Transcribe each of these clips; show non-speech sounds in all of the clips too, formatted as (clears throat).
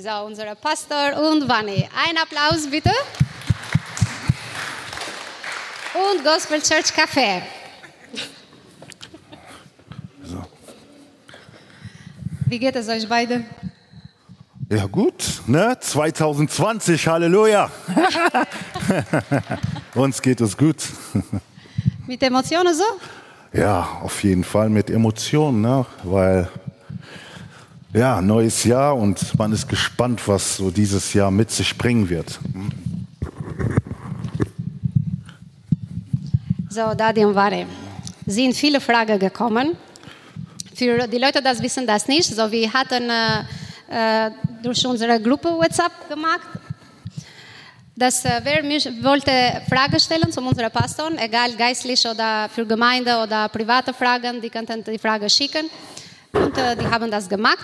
So, unser Pastor und Wanni. Ein Applaus bitte. Und Gospel Church Café. So. Wie geht es euch beide? Ja gut, ne? 2020, Halleluja. (laughs) Uns geht es gut. Mit Emotionen so? Ja, auf jeden Fall mit Emotionen, ne? weil ja, neues Jahr und man ist gespannt, was so dieses Jahr mit sich bringen wird. So, Dadi und Ware. Sind viele Fragen gekommen. Für die Leute, das wissen das nicht. So, wir hatten äh, äh, durch unsere Gruppe WhatsApp gemacht. Dass äh, wer mich wollte Fragen stellen zu unserem Pastor, egal geistlich oder für Gemeinde oder private Fragen, die könnten die Frage schicken. Und äh, die haben das gemacht.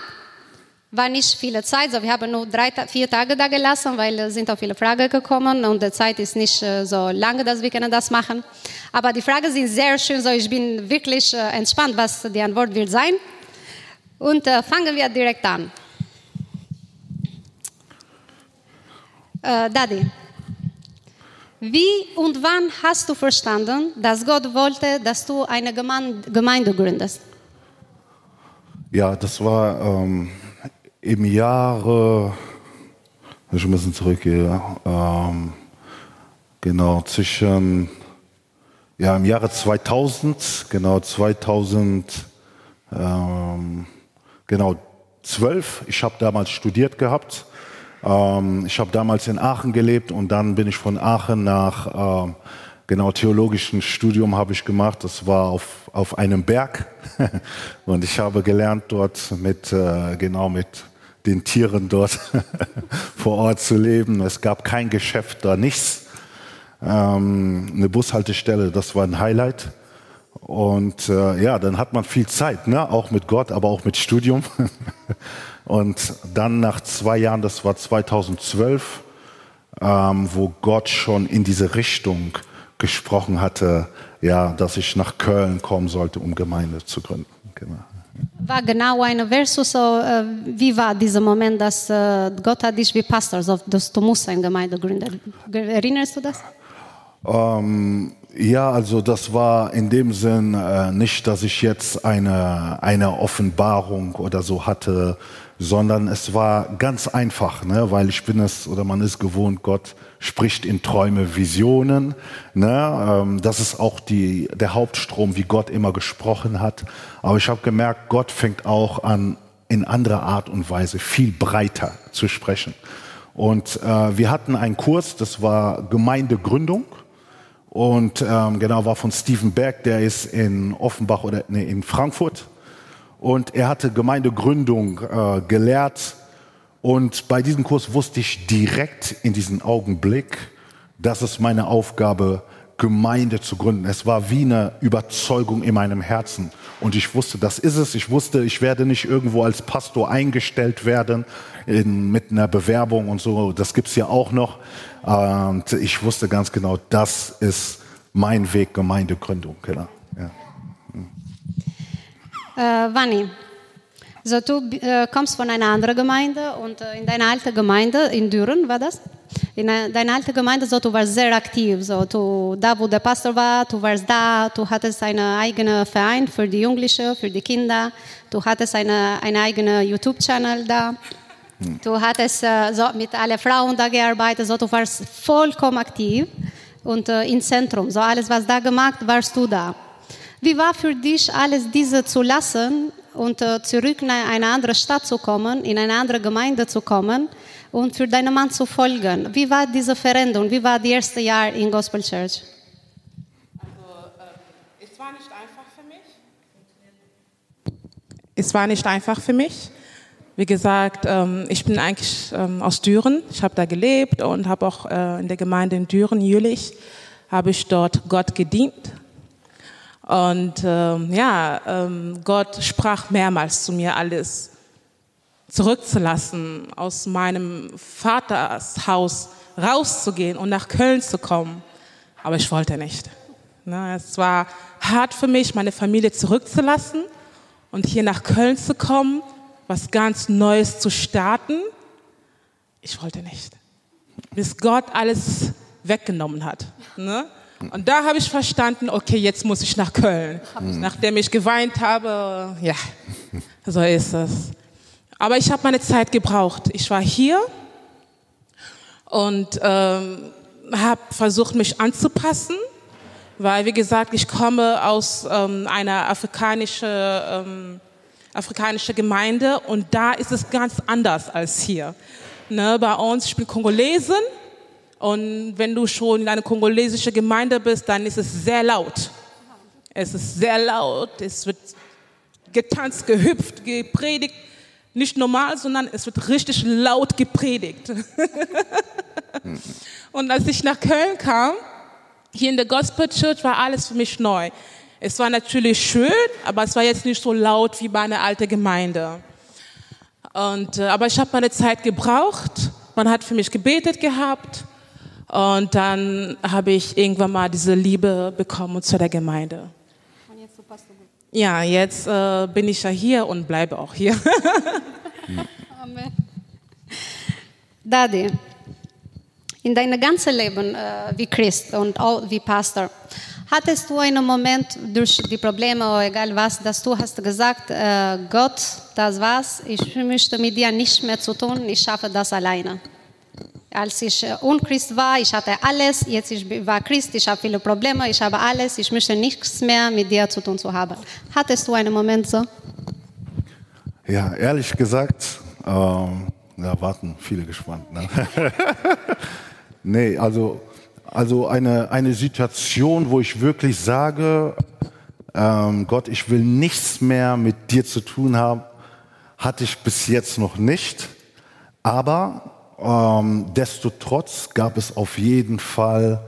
War nicht viele Zeit, so wir haben nur drei, vier Tage da gelassen, weil es sind auch viele Fragen gekommen und die Zeit ist nicht äh, so lange, dass wir können das machen. Aber die Fragen sind sehr schön, so ich bin wirklich äh, entspannt, was die Antwort wird sein. Und äh, fangen wir direkt an. Äh, Daddy, wie und wann hast du verstanden, dass Gott wollte, dass du eine Gemeinde gründest? Ja, das war ähm, im Jahre, ich ein bisschen zurückgehe, ähm, genau, zwischen, ja, im Jahre 2000, genau, 2000, ähm, genau, 12. Ich habe damals studiert gehabt ähm, ich habe damals in Aachen gelebt und dann bin ich von Aachen nach ähm, genau theologischen Studium habe ich gemacht. Das war auf, auf einem Berg (laughs) und ich habe gelernt dort mit äh, genau mit den Tieren dort (laughs) vor Ort zu leben. Es gab kein Geschäft da, nichts. Ähm, eine Bushaltestelle, das war ein Highlight. Und äh, ja, dann hat man viel Zeit, ne? auch mit Gott, aber auch mit Studium. (laughs) Und dann nach zwei Jahren, das war 2012, ähm, wo Gott schon in diese Richtung gesprochen hatte, ja, dass ich nach Köln kommen sollte, um Gemeinde zu gründen. Genau. War genau ein Versus, so, äh, wie war dieser Moment, dass äh, Gott hat dich wie Pastor, so, dass du musst eine Gemeinde gründen. Erinnerst du das? Ähm, ja, also das war in dem Sinn äh, nicht, dass ich jetzt eine, eine Offenbarung oder so hatte, sondern es war ganz einfach, ne? weil ich bin es oder man ist gewohnt, Gott spricht in Träume, Visionen. Ne? Ähm, das ist auch die, der Hauptstrom, wie Gott immer gesprochen hat. Aber ich habe gemerkt, Gott fängt auch an, in anderer Art und Weise viel breiter zu sprechen. Und äh, wir hatten einen Kurs, das war Gemeindegründung. Und ähm, genau war von Stephen Berg, der ist in Offenbach oder nee, in Frankfurt und er hatte Gemeindegründung äh, gelehrt. Und bei diesem Kurs wusste ich direkt in diesem Augenblick, dass es meine Aufgabe, Gemeinde zu gründen. Es war wie eine Überzeugung in meinem Herzen. Und ich wusste, das ist es. Ich wusste, ich werde nicht irgendwo als Pastor eingestellt werden in, mit einer Bewerbung und so. Das gibt's ja auch noch. Und ich wusste ganz genau, das ist mein Weg, Gemeindegründung. Genau. Ja. Äh, Vanni, so, du äh, kommst von einer anderen Gemeinde und äh, in deiner alten Gemeinde, in Düren war das? In deiner alten Gemeinde, so, du warst sehr aktiv. So, du, da, wo der Pastor war, du warst da, du hattest einen eigenen Verein für die Jugendlichen, für die Kinder, du hattest eine, einen eigenen YouTube-Channel da. Hm. Du hattest äh, so, mit allen Frauen da gearbeitet, so, du warst vollkommen aktiv und äh, im Zentrum. So alles, was da gemacht, warst du da. Wie war für dich alles diese zu lassen und äh, zurück in eine andere Stadt zu kommen, in eine andere Gemeinde zu kommen und für deinen Mann zu folgen? Wie war diese Veränderung? Wie war das erste Jahr in Gospel Church? Also, äh, es war nicht einfach für mich. Es war nicht einfach für mich. Wie gesagt, ähm, ich bin eigentlich ähm, aus Düren. Ich habe da gelebt und habe auch äh, in der Gemeinde in Düren, Jülich, habe ich dort Gott gedient und ähm, ja, ähm, Gott sprach mehrmals zu mir, alles zurückzulassen, aus meinem Vaters Haus rauszugehen und nach Köln zu kommen. Aber ich wollte nicht. Ne, es war hart für mich, meine Familie zurückzulassen und hier nach Köln zu kommen, was ganz Neues zu starten. ich wollte nicht. Bis Gott alles weggenommen hat. Ne? Und da habe ich verstanden, okay, jetzt muss ich nach Köln. Nachdem ich geweint habe, ja, so ist es. Aber ich habe meine Zeit gebraucht. Ich war hier und ähm, habe versucht, mich anzupassen, weil, wie gesagt, ich komme aus ähm, einer afrikanischen, ähm, afrikanische Gemeinde und da ist es ganz anders als hier. Ne, bei uns, ich bin Kongolesin und wenn du schon in einer kongolesischen Gemeinde bist, dann ist es sehr laut. Es ist sehr laut, es wird getanzt, gehüpft, gepredigt. Nicht normal, sondern es wird richtig laut gepredigt. (laughs) und als ich nach Köln kam, hier in der Gospel Church war alles für mich neu. Es war natürlich schön, aber es war jetzt nicht so laut wie bei einer alten Gemeinde. Und, äh, aber ich habe meine Zeit gebraucht. Man hat für mich gebetet gehabt. Und dann habe ich irgendwann mal diese Liebe bekommen zu der Gemeinde. Ja, jetzt äh, bin ich ja hier und bleibe auch hier. (laughs) Amen. Daddy, in deinem ganzen Leben äh, wie Christ und auch wie Pastor, hattest du einen Moment durch die Probleme oder egal was, dass du hast gesagt, äh, Gott, das war's, ich möchte mit dir nichts mehr zu tun, ich schaffe das alleine. Als ich äh, unchrist war, ich hatte alles, jetzt ich war Christ, ich habe viele Probleme, ich habe alles, ich möchte nichts mehr mit dir zu tun zu haben. Hattest du einen Moment so? Ja, ehrlich gesagt, ähm, da warten viele gespannt. Ne? (laughs) nee, also, also eine, eine Situation, wo ich wirklich sage, ähm, Gott, ich will nichts mehr mit dir zu tun haben, hatte ich bis jetzt noch nicht. Aber ähm, desto trotz gab es auf jeden Fall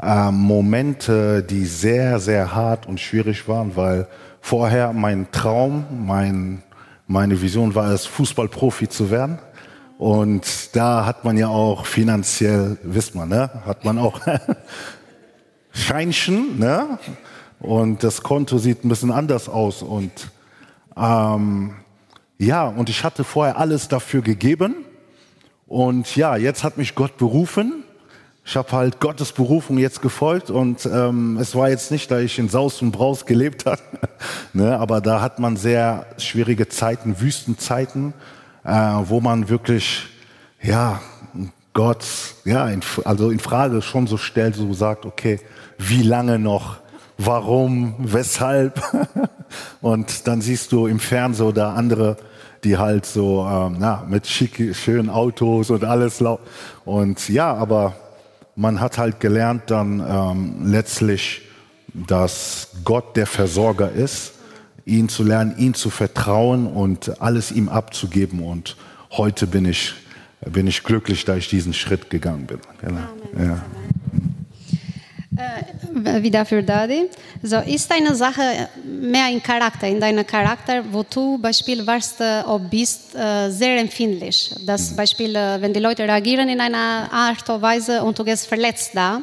äh, Momente, die sehr, sehr hart und schwierig waren, weil vorher mein Traum, mein, meine Vision war es, Fußballprofi zu werden. Und da hat man ja auch finanziell, wisst man, ne, hat man auch (laughs) Scheinchen, ne? Und das Konto sieht ein bisschen anders aus. Und ähm, ja, und ich hatte vorher alles dafür gegeben und ja, jetzt hat mich Gott berufen. Ich habe halt Gottes Berufung jetzt gefolgt und ähm, es war jetzt nicht, da ich in Saus und Braus gelebt habe, (laughs) ne, aber da hat man sehr schwierige Zeiten, Wüstenzeiten, äh, wo man wirklich, ja, Gott, ja, in, also in Frage schon so stellt, so sagt, okay, wie lange noch, warum, weshalb? (laughs) und dann siehst du im Fernsehen oder andere die halt so ähm, na, mit schick, schönen Autos und alles. Und ja, aber man hat halt gelernt dann ähm, letztlich, dass Gott der Versorger ist, ihn zu lernen, ihn zu vertrauen und alles ihm abzugeben. Und heute bin ich, bin ich glücklich, da ich diesen Schritt gegangen bin. Genau. Ja. Äh, wieder für Daddy. So, ist eine Sache mehr in Charakter, in deinem Charakter, wo du Beispiel warst äh, oder bist äh, sehr empfindlich. Das mhm. Beispiel, wenn die Leute reagieren in einer Art und Weise und du gehst verletzt da.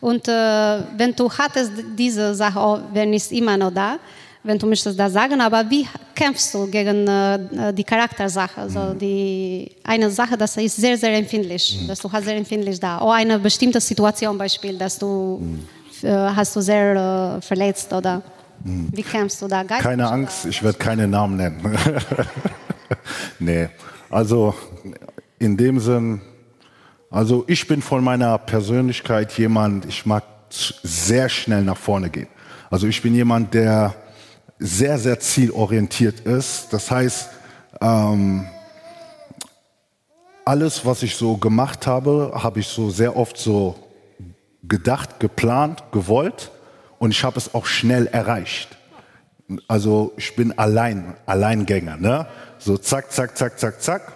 Und wenn du hattest diese Sache, oh, wenn ist immer noch da, wenn du möchtest das sagen, aber wie kämpfst du gegen äh, die Charaktersache? Also mhm. die, eine Sache, das ist sehr, sehr empfindlich, mhm. dass du hast sehr empfindlich da. Oder eine bestimmte Situation Beispiel, dass du mhm. äh, hast du sehr äh, verletzt oder mhm. wie kämpfst du da? Geist keine Angst, ich werde keine Namen nennen. (laughs) nee, also in dem Sinn, also ich bin von meiner Persönlichkeit jemand, ich mag sehr schnell nach vorne gehen. Also ich bin jemand, der sehr, sehr zielorientiert ist. Das heißt, ähm, alles, was ich so gemacht habe, habe ich so sehr oft so gedacht, geplant, gewollt und ich habe es auch schnell erreicht. Also ich bin allein, Alleingänger, ne? So zack, zack, zack, zack, zack.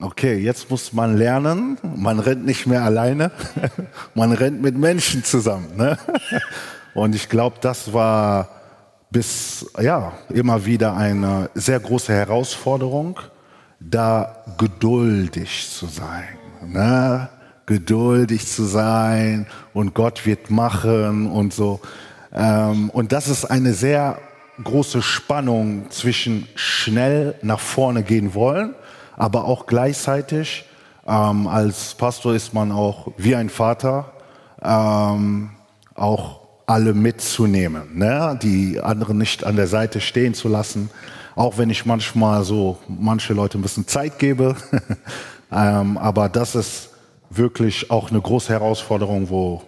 Okay, jetzt muss man lernen, man rennt nicht mehr alleine, (laughs) man rennt mit Menschen zusammen. Ne? (laughs) Und ich glaube, das war bis ja immer wieder eine sehr große Herausforderung, da geduldig zu sein. Ne? Geduldig zu sein und Gott wird machen und so. Ähm, und das ist eine sehr große Spannung zwischen schnell nach vorne gehen wollen, aber auch gleichzeitig Ähm, als Pastor ist man auch wie ein Vater, ähm, auch alle mitzunehmen, ne? die anderen nicht an der Seite stehen zu lassen, auch wenn ich manchmal so manche Leute ein bisschen Zeit gebe. (laughs) ähm, aber das ist wirklich auch eine große Herausforderung, wo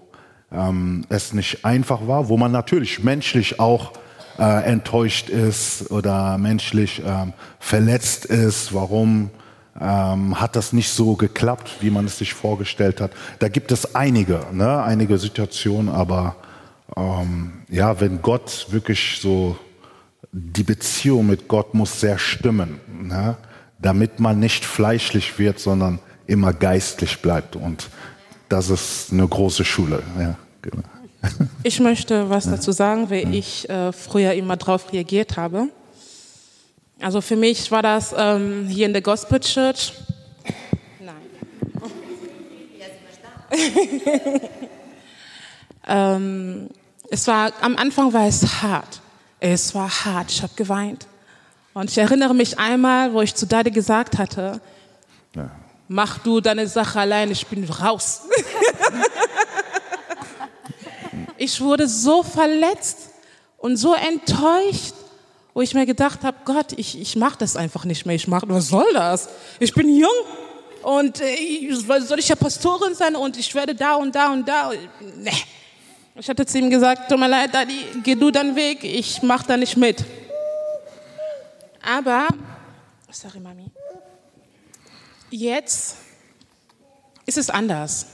ähm, es nicht einfach war, wo man natürlich menschlich auch äh, enttäuscht ist oder menschlich ähm, verletzt ist. Warum ähm, hat das nicht so geklappt, wie man es sich vorgestellt hat? Da gibt es einige, ne? einige Situationen, aber ähm, ja, wenn Gott wirklich so, die Beziehung mit Gott muss sehr stimmen, ne? damit man nicht fleischlich wird, sondern immer geistlich bleibt. Und das ist eine große Schule. Ja, genau. (laughs) Ich möchte was dazu sagen, wie ich äh, früher immer darauf reagiert habe. Also für mich war das ähm, hier in der Gospel Church. Nein. (laughs) (laughs) ähm, es war am Anfang war es hart. Es war hart. Ich habe geweint. Und ich erinnere mich einmal, wo ich zu Daddy gesagt hatte, ja. mach du deine Sache allein, ich bin raus. (laughs) ich wurde so verletzt und so enttäuscht, wo ich mir gedacht habe, Gott, ich, ich mache das einfach nicht mehr. Ich mache, was soll das? Ich bin jung und äh, soll ich ja Pastorin sein und ich werde da und da und da. Nee. Ich hatte zu ihm gesagt, tut mir leid, Daddy, geh du deinen Weg, ich mache da nicht mit. Aber, sorry Mami, jetzt ist es anders.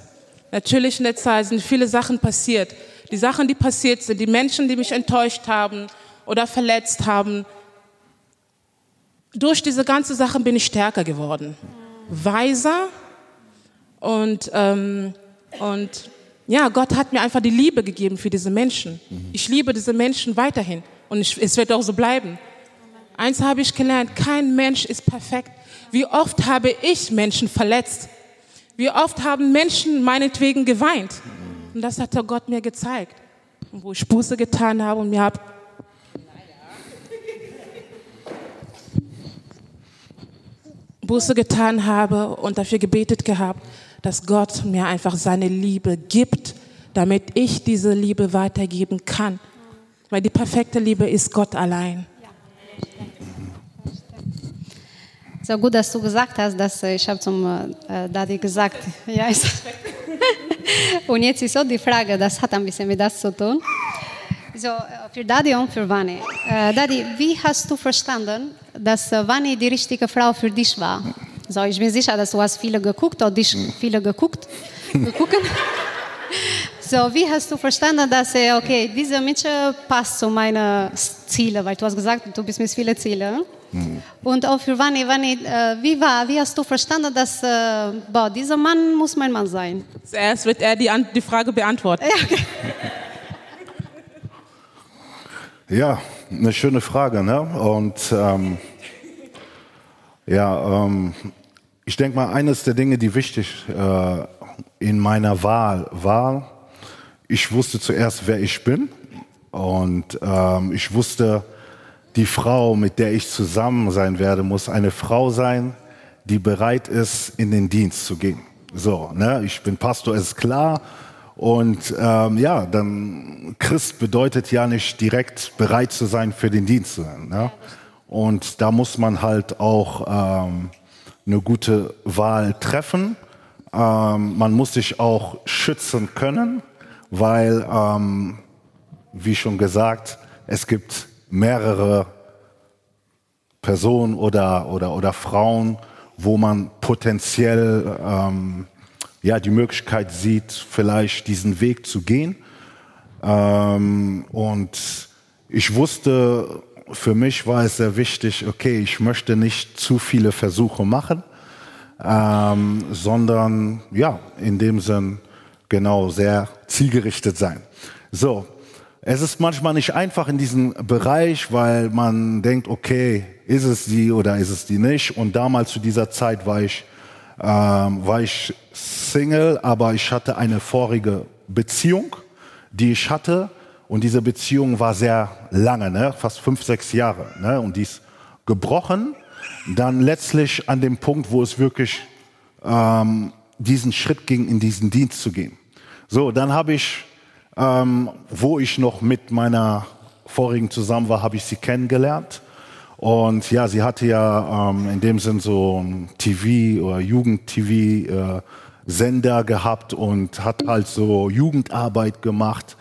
Natürlich in der Zeit sind viele Sachen passiert. Die Sachen, die passiert sind, die Menschen, die mich enttäuscht haben oder verletzt haben, durch diese ganze Sache bin ich stärker geworden, weiser und, ähm, und ja, Gott hat mir einfach die Liebe gegeben für diese Menschen. Ich liebe diese Menschen weiterhin und ich, es wird auch so bleiben. Eins habe ich gelernt, kein Mensch ist perfekt. Wie oft habe ich Menschen verletzt? Wie oft haben Menschen meinetwegen geweint? Und das hat Gott mir gezeigt. Und wo ich Buße getan habe und mir habe Buße getan habe und dafür gebetet gehabt, dass Gott mir einfach seine Liebe gibt, damit ich diese Liebe weitergeben kann. Weil die perfekte Liebe ist Gott allein. So gut, dass du gesagt hast, dass ich habe zum äh, Daddy gesagt, (laughs) ja, (laughs) Und jetzt ist so die Frage, das hat ein bisschen mit das zu tun. So, für Daddy und für Vani. Äh, Daddy, wie hast du verstanden, dass Vani die richtige Frau für dich war? So, ich bin sicher, dass du hast viele geguckt oder dich viele geguckt. geguckt. (laughs) So, wie hast du verstanden, dass okay, diese Mädchen passt zu meinen Zielen, weil du hast gesagt, du bist mit vielen Zielen. Mhm. Und auch für Vani, Vani, äh, wie war, wie hast du verstanden, dass äh, boah, dieser Mann muss mein Mann sein? Zuerst wird er die, die Frage beantworten. Ja, okay. ja, eine schöne Frage, ne? Und ähm, ja, ähm, ich denke mal, eines der Dinge, die wichtig äh, in meiner Wahl war, ich wusste zuerst, wer ich bin und ähm, ich wusste, die Frau, mit der ich zusammen sein werde, muss eine Frau sein, die bereit ist, in den Dienst zu gehen. So, ne? ich bin Pastor, ist klar. Und ähm, ja, dann Christ bedeutet ja nicht direkt bereit zu sein für den Dienst. Ne? Und da muss man halt auch ähm, eine gute Wahl treffen. Ähm, man muss sich auch schützen können, weil, ähm, wie schon gesagt, es gibt mehrere Personen oder, oder, oder Frauen, wo man potenziell ähm, ja, die Möglichkeit sieht, vielleicht diesen Weg zu gehen. Ähm, und ich wusste, für mich war es sehr wichtig, okay, ich möchte nicht zu viele Versuche machen, ähm, sondern ja, in dem Sinn genau sehr zielgerichtet sein. So, es ist manchmal nicht einfach in diesem Bereich, weil man denkt, okay, ist es die oder ist es die nicht? Und damals zu dieser Zeit war ich, ähm, war ich Single, aber ich hatte eine vorige Beziehung, die ich hatte. Und diese Beziehung war sehr lange, ne? fast fünf, sechs Jahre. Ne? Und die ist gebrochen. Dann letztlich an dem Punkt, wo es wirklich ähm, diesen Schritt ging, in diesen Dienst zu gehen. So, dann habe ich, ähm, wo ich noch mit meiner vorigen zusammen war, habe ich sie kennengelernt. Und ja, sie hatte ja ähm, in dem Sinn so ein TV oder Jugend-TV-Sender äh, gehabt und hat halt so Jugendarbeit gemacht.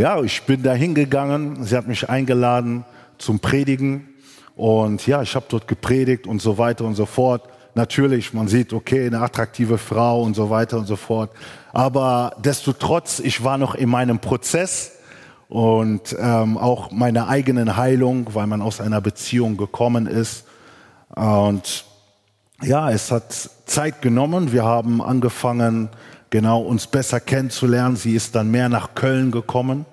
Ja, ich bin da hingegangen, sie hat mich eingeladen zum Predigen und ja, ich habe dort gepredigt und so weiter und so fort. Natürlich, man sieht, okay, eine attraktive Frau und so weiter und so fort. Aber desto trotz, ich war noch in meinem Prozess und ähm, auch meiner eigenen Heilung, weil man aus einer Beziehung gekommen ist. Und ja, es hat Zeit genommen. Wir haben angefangen, genau uns besser kennenzulernen. Sie ist dann mehr nach Köln gekommen.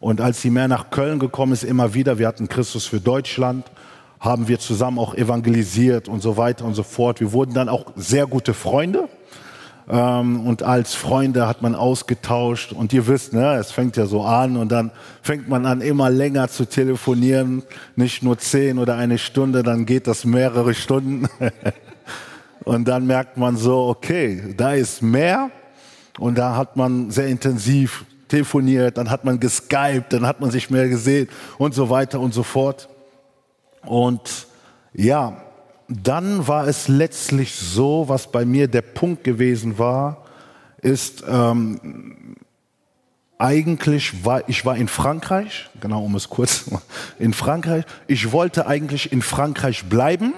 Und als sie mehr nach Köln gekommen ist, immer wieder, wir hatten Christus für Deutschland, haben wir zusammen auch evangelisiert und so weiter und so fort. Wir wurden dann auch sehr gute Freunde. Ähm, und als Freunde hat man ausgetauscht. Und ihr wisst, ne, es fängt ja so an und dann fängt man an, immer länger zu telefonieren. Nicht nur zehn oder eine Stunde, dann geht das mehrere Stunden. (laughs) und dann merkt man so, okay, da ist mehr. Und da hat man sehr intensiv telefoniert, dann hat man geskypt, dann hat man sich mehr gesehen und so weiter und so fort. Und ja, dann war es letztlich so, was bei mir der Punkt gewesen war, ist ähm, eigentlich war ich war in Frankreich, genau um es kurz (laughs) in Frankreich. Ich wollte eigentlich in Frankreich bleiben,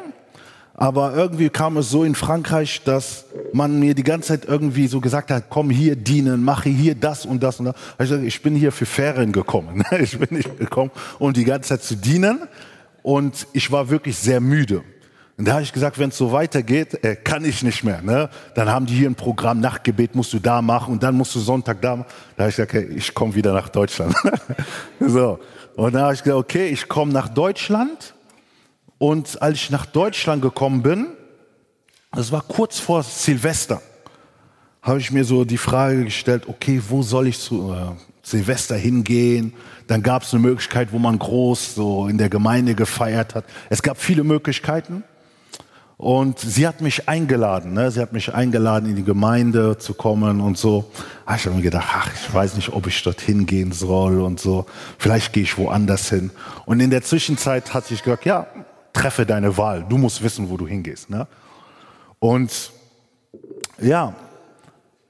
aber irgendwie kam es so in Frankreich, dass man mir die ganze Zeit irgendwie so gesagt hat, komm hier dienen, mache hier das und das und das. Ich, sage, ich bin hier für Ferien gekommen. Ich bin nicht gekommen, um die ganze Zeit zu dienen. Und ich war wirklich sehr müde. Und da habe ich gesagt, wenn es so weitergeht, äh, kann ich nicht mehr. Ne? Dann haben die hier ein Programm, Nachtgebet musst du da machen und dann musst du Sonntag da machen. Da habe ich gesagt, okay, ich komme wieder nach Deutschland. (laughs) so. Und da habe ich gesagt, okay, ich komme nach Deutschland. Und als ich nach Deutschland gekommen bin, das war kurz vor Silvester, habe ich mir so die Frage gestellt, okay, wo soll ich zu äh, Silvester hingehen? Dann gab es eine Möglichkeit, wo man groß so in der Gemeinde gefeiert hat. Es gab viele Möglichkeiten. Und sie hat mich eingeladen, ne? sie hat mich eingeladen, in die Gemeinde zu kommen und so. Ah, ich habe mir gedacht, ach, ich weiß nicht, ob ich dorthin gehen soll und so. Vielleicht gehe ich woanders hin. Und in der Zwischenzeit hat sich gesagt, ja, treffe deine Wahl. Du musst wissen, wo du hingehst. Ne? Und ja,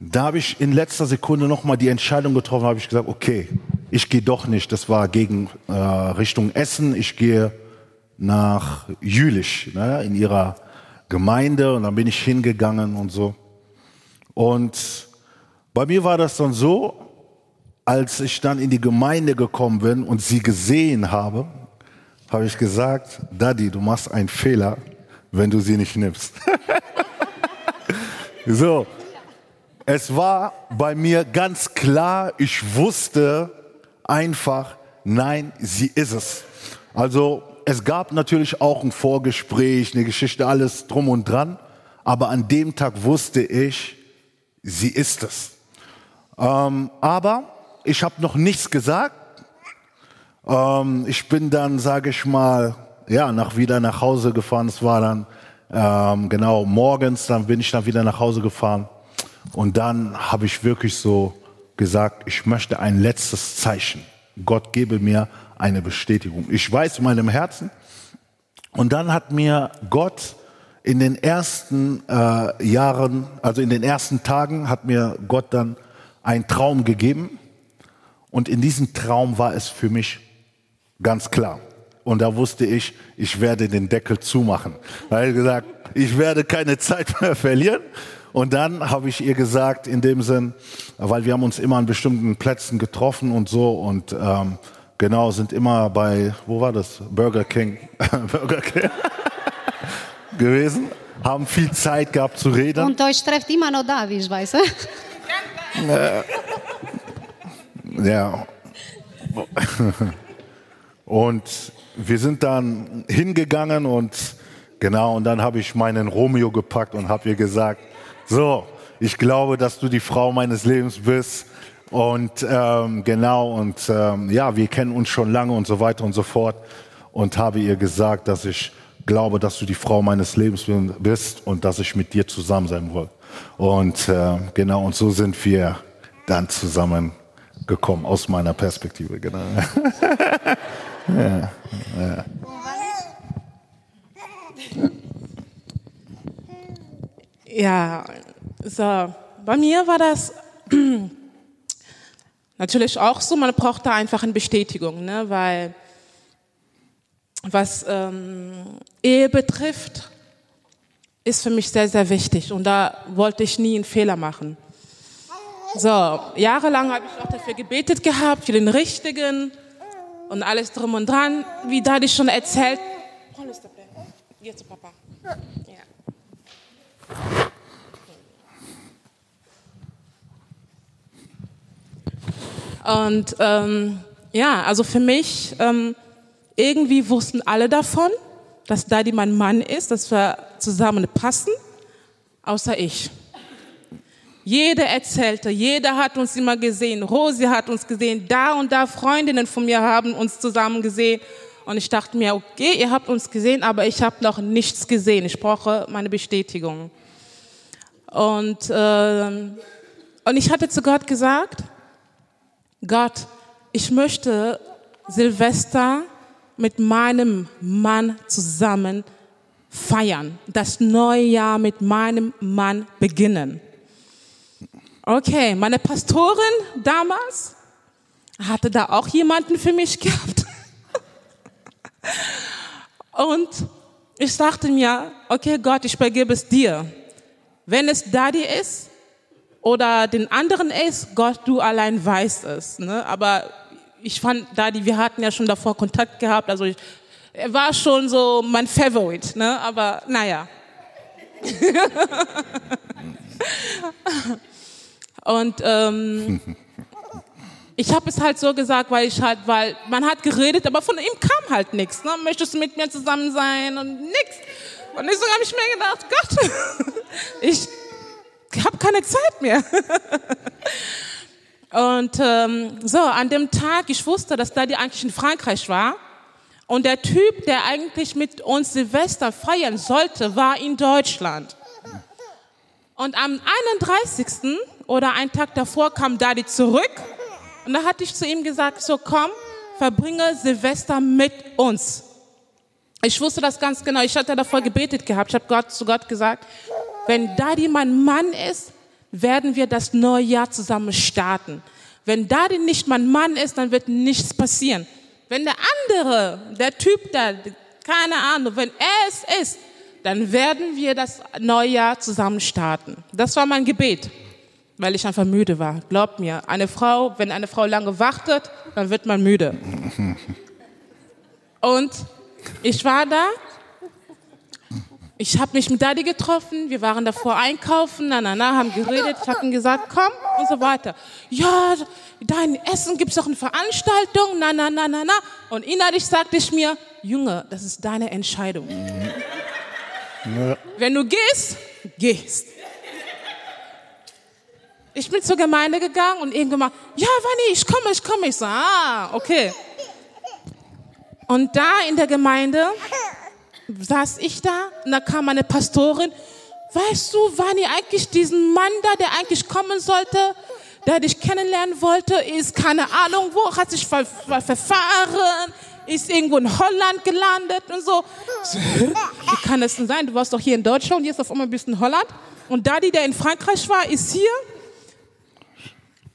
da habe ich in letzter Sekunde nochmal die Entscheidung getroffen, habe ich gesagt, okay, ich gehe doch nicht. Das war gegen äh, Richtung Essen. Ich gehe nach Jülich, ne, in ihrer Gemeinde und dann bin ich hingegangen und so. Und bei mir war das dann so, als ich dann in die Gemeinde gekommen bin und sie gesehen habe, habe ich gesagt, Daddy, du machst einen Fehler, wenn du sie nicht nimmst. (laughs) so, es war bei mir ganz klar, ich wusste einfach, nein, sie ist es. Also es gab natürlich auch ein Vorgespräch, eine Geschichte, alles drum und dran. Aber an dem Tag wusste ich, sie ist es. Ähm, aber ich habe noch nichts gesagt. Ähm, ich bin dann, sage ich mal, ja, nach wieder nach Hause gefahren. Es war dann ähm, genau morgens, dann bin ich dann wieder nach Hause gefahren. Und dann habe ich wirklich so gesagt, ich möchte ein letztes Zeichen. Gott gebe mir eine Bestätigung. Ich weiß in meinem Herzen. Und dann hat mir Gott in den ersten äh, Jahren, also in den ersten Tagen, hat mir Gott dann einen Traum gegeben. Und in diesem Traum war es für mich ganz klar. Und da wusste ich, ich werde den Deckel zumachen. Da habe ich gesagt, ich werde keine Zeit mehr verlieren. Und dann habe ich ihr gesagt, in dem Sinn, weil wir haben uns immer an bestimmten Plätzen getroffen und so und ähm, Genau, sind immer bei, wo war das? Burger King. (laughs) Burger King. (laughs) gewesen. Haben viel Zeit gehabt zu reden. Und euch trefft immer noch da, wie ich weiß. Äh, ja. (laughs) Und wir sind dann hingegangen und genau, und dann habe ich meinen Romeo gepackt und habe ihr gesagt, so, ich glaube, dass du die Frau meines Lebens bist. Und ähm, genau, und ähm, ja, wir kennen uns schon lange und so weiter und so fort. Und habe ihr gesagt, dass ich glaube, dass du die Frau meines Lebens bist und dass ich mit dir zusammen sein will. Und äh, genau, und so sind wir dann zusammengekommen, aus meiner Perspektive, genau. (laughs) ja, ja. Ja, so. Bei mir war das (clears throat) natürlich auch so, man braucht da einfach eine Bestätigung, ne? weil was ähm, Ehe betrifft, ist für mich sehr, sehr wichtig und da wollte ich nie einen Fehler machen. So, jahrelang habe ich auch dafür gebetet gehabt, für den Richtigen und alles drum und dran, wie Daddy schon erzählt. Geh zu Papa. Ja. Und ähm, ja, also für mich, ähm, irgendwie wussten alle davon, dass Daddy mein Mann ist, dass wir zusammen passen, außer ich. Jeder erzählte, jeder hat uns immer gesehen. Rosi hat uns gesehen, da und da Freundinnen von mir haben uns zusammen gesehen. Und ich dachte mir, okay, ihr habt uns gesehen, aber ich habe noch nichts gesehen. Ich brauche meine Bestätigung. Und, äh, und ich hatte zu Gott gesagt, Gott, ich möchte Silvester mit meinem Mann zusammen feiern, das neue Jahr mit meinem Mann beginnen. Okay, meine Pastorin damals hatte da auch jemanden für mich gehabt. (laughs) Und ich sagte mir, okay Gott, ich vergebe es dir. Wenn es Daddy ist, oder den anderen ist, Gott, du allein weißt es. Ne? Aber ich fand da die, wir hatten ja schon davor Kontakt gehabt, also ich, er war schon so mein Favorite, ne? aber naja. (laughs) Und ähm, (laughs) ich habe es halt so gesagt, weil ich halt, weil man hat geredet, aber von ihm kam halt nichts. Ne? Möchtest du mit mir zusammen sein und nichts. Und deswegen habe ich mir gedacht, Gott, (laughs) ich habe keine Zeit mehr. (laughs) Und ähm, so, an dem Tag, ich wusste, dass Daddy eigentlich in Frankreich war. Und der Typ, der eigentlich mit uns Silvester feiern sollte, war in Deutschland. Und am 31. oder einen Tag davor kam Daddy zurück. Und da hatte ich zu ihm gesagt, so komm, verbringe Silvester mit uns. Ich wusste das ganz genau. Ich hatte davor gebetet gehabt. Ich habe Gott, zu Gott gesagt, wenn Daddy mein Mann ist, werden wir das neue Jahr zusammen starten. Wenn Daddy nicht mein Mann ist, dann wird nichts passieren. Wenn der andere, der Typ da, keine Ahnung, wenn er es ist, dann werden wir das neue Jahr zusammen starten. Das war mein Gebet, weil ich einfach müde war. Glaubt mir, eine Frau, wenn eine Frau lange wartet, dann wird man müde. (laughs) Und ich war da ich habe mich mit Daddy getroffen, wir waren davor einkaufen, na, na, na, haben geredet, ich habe ihm gesagt, komm und so weiter. Ja, dein Essen gibt's doch eine Veranstaltung, na, na, na, na, na. Und innerlich sagte ich mir, Junge, das ist deine Entscheidung. Ja. Wenn du gehst, gehst. Ich bin zur Gemeinde gegangen und irgendwann mal, ja, Wanni, ich komme, ich komme. Ich so, ah, okay. Und da in der Gemeinde saß ich da und da kam eine Pastorin. Weißt du, war nie eigentlich diesen Mann da, der eigentlich kommen sollte, der dich kennenlernen wollte, ist keine Ahnung wo, hat sich ver ver verfahren, ist irgendwo in Holland gelandet und so. (laughs) Wie kann es denn sein? Du warst doch hier in Deutschland und jetzt auf einmal bist du in Holland. Und Daddy, der in Frankreich war, ist hier.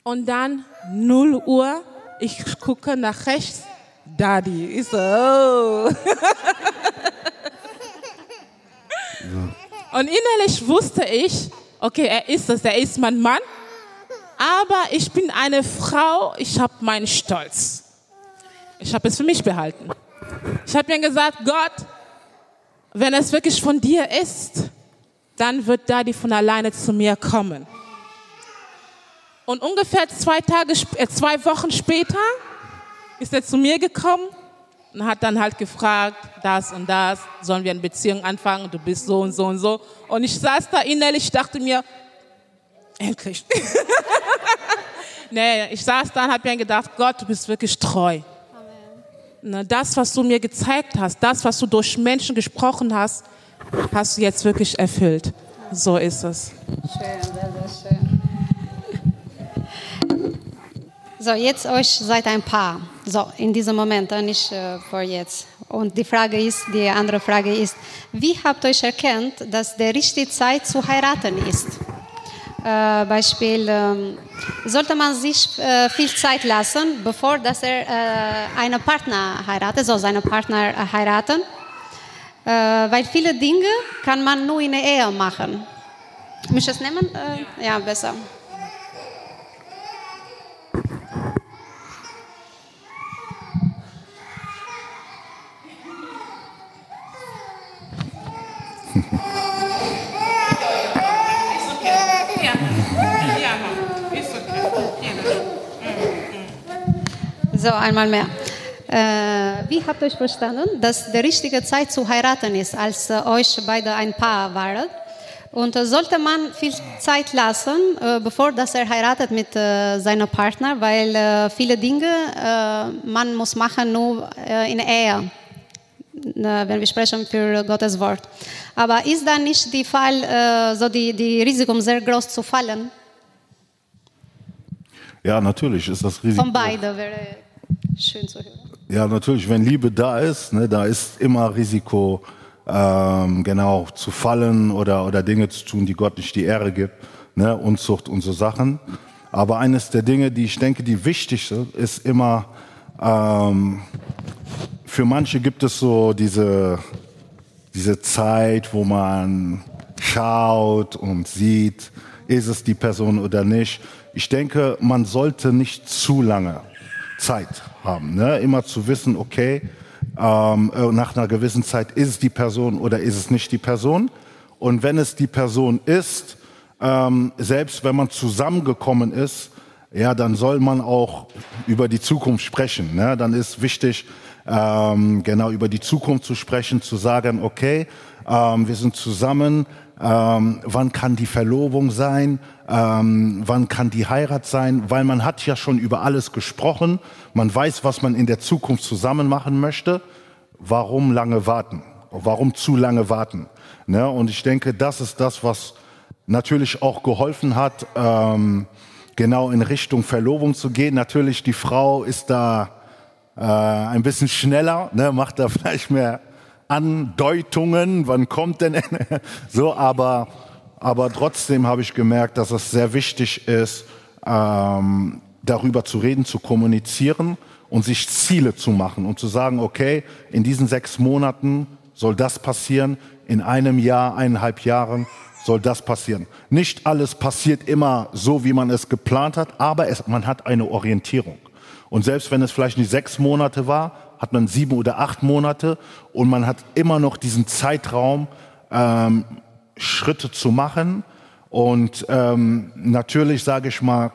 Und dann 0 Uhr, ich gucke nach rechts, Daddy. Ich so, oh. (laughs) Und innerlich wusste ich, okay, er ist es, er ist mein Mann, aber ich bin eine Frau, ich habe meinen Stolz. Ich habe es für mich behalten. Ich habe mir gesagt, Gott, wenn es wirklich von dir ist, dann wird Daddy von alleine zu mir kommen. Und ungefähr zwei Tage, äh, zwei Wochen später ist er zu mir gekommen und hat dann halt gefragt, das und das, sollen wir eine Beziehung anfangen, du bist so und so und so. Und ich saß da innerlich, dachte mir, endlich. (laughs) nee, ich saß da und habe mir gedacht, Gott, du bist wirklich treu. Amen. Das, was du mir gezeigt hast, das, was du durch Menschen gesprochen hast, hast du jetzt wirklich erfüllt. so ist es. Schön, sehr, sehr schön. So, jetzt euch seid ein Paar. So, in diesem Moment, nicht äh, vor jetzt. Und die Frage ist, die andere Frage ist, wie habt euch erkannt, dass der richtige Zeit zu heiraten ist? Äh, Beispiel, ähm, sollte man sich äh, viel Zeit lassen, bevor dass er äh, einen Partner heiratet, so seine Partner äh, heiraten? Äh, weil viele Dinge kann man nur in der Ehe machen. Mich es nehmen? Äh, ja, besser. So, einmal mehr. Äh, wie habt ihr euch verstanden, dass die richtige Zeit zu heiraten ist, als äh, euch beide ein Paar waren? Und äh, sollte man viel Zeit lassen, äh, bevor dass er heiratet mit äh, seinem Partner, weil äh, viele Dinge man muss machen nur in der Ehe, wenn wir sprechen für Gottes Wort. Aber ist da nicht die Fall, so die, die Risiko sehr groß zu fallen? Ja, natürlich ist das Risiko. Von beiden wäre schön zu hören. Ja, natürlich, wenn Liebe da ist, ne, da ist immer Risiko, ähm, genau, zu fallen oder, oder Dinge zu tun, die Gott nicht die Ehre gibt, ne, Unzucht und so Sachen. Aber eines der Dinge, die ich denke, die wichtig sind, ist immer, ähm, für manche gibt es so diese, diese Zeit, wo man schaut und sieht, ist es die Person oder nicht. Ich denke, man sollte nicht zu lange Zeit haben. Ne? Immer zu wissen, okay, ähm, äh, nach einer gewissen Zeit ist es die Person oder ist es nicht die Person. Und wenn es die Person ist, ähm, selbst wenn man zusammengekommen ist, ja, dann soll man auch über die Zukunft sprechen. Ne? Dann ist wichtig, ähm, genau über die Zukunft zu sprechen, zu sagen, okay, ähm, wir sind zusammen, ähm, wann kann die Verlobung sein, ähm, wann kann die Heirat sein, weil man hat ja schon über alles gesprochen, man weiß, was man in der Zukunft zusammen machen möchte. Warum lange warten? Warum zu lange warten? Ne? Und ich denke, das ist das, was natürlich auch geholfen hat, ähm, genau in Richtung Verlobung zu gehen. Natürlich, die Frau ist da äh, ein bisschen schneller, ne? macht da (laughs) vielleicht mehr Andeutungen, wann kommt denn (laughs) so, aber, aber trotzdem habe ich gemerkt, dass es sehr wichtig ist, ähm, darüber zu reden, zu kommunizieren und sich Ziele zu machen und zu sagen, okay, in diesen sechs Monaten soll das passieren, in einem Jahr, eineinhalb Jahren soll das passieren. Nicht alles passiert immer so, wie man es geplant hat, aber es, man hat eine Orientierung. Und selbst wenn es vielleicht nicht sechs Monate war, hat man sieben oder acht Monate und man hat immer noch diesen Zeitraum, ähm, Schritte zu machen. Und ähm, natürlich, sage ich mal,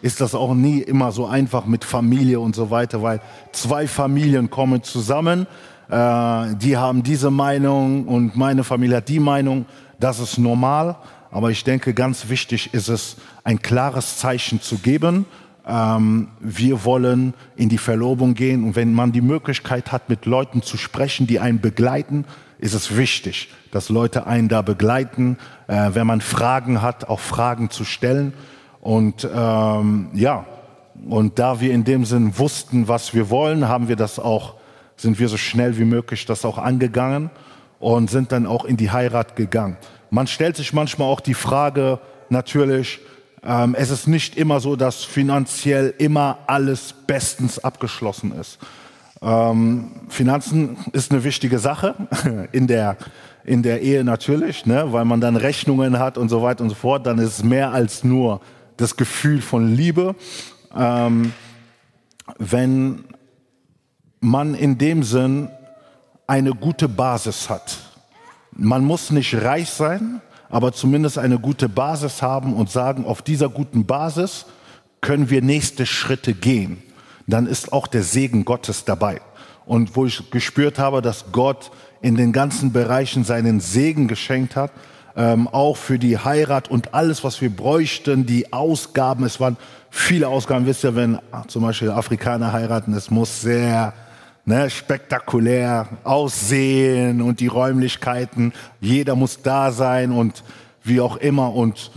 ist das auch nie immer so einfach mit Familie und so weiter, weil zwei Familien kommen zusammen, äh, die haben diese Meinung und meine Familie hat die Meinung, das ist normal. Aber ich denke, ganz wichtig ist es, ein klares Zeichen zu geben ähm, wir wollen in die Verlobung gehen. Und wenn man die Möglichkeit hat, mit Leuten zu sprechen, die einen begleiten, ist es wichtig, dass Leute einen da begleiten. Äh, wenn man Fragen hat, auch Fragen zu stellen. Und ähm, ja, und da wir in dem Sinn wussten, was wir wollen, haben wir das auch, sind wir so schnell wie möglich das auch angegangen und sind dann auch in die Heirat gegangen. Man stellt sich manchmal auch die Frage natürlich, ähm, es ist nicht immer so, dass finanziell immer alles bestens abgeschlossen ist. Ähm, Finanzen ist eine wichtige Sache (laughs) in der, in der Ehe natürlich, ne? weil man dann Rechnungen hat und so weiter und so fort. Dann ist es mehr als nur das Gefühl von Liebe. Ähm, wenn man in dem Sinn eine gute Basis hat. Man muss nicht reich sein, aber zumindest eine gute Basis haben und sagen, auf dieser guten Basis können wir nächste Schritte gehen. Dann ist auch der Segen Gottes dabei. Und wo ich gespürt habe, dass Gott in den ganzen Bereichen seinen Segen geschenkt hat, ähm, auch für die Heirat und alles, was wir bräuchten, die Ausgaben, es waren viele Ausgaben, wisst ihr, wenn zum Beispiel Afrikaner heiraten, es muss sehr ne, spektakulär aussehen und die Räumlichkeiten, jeder muss da sein und wie auch immer. Und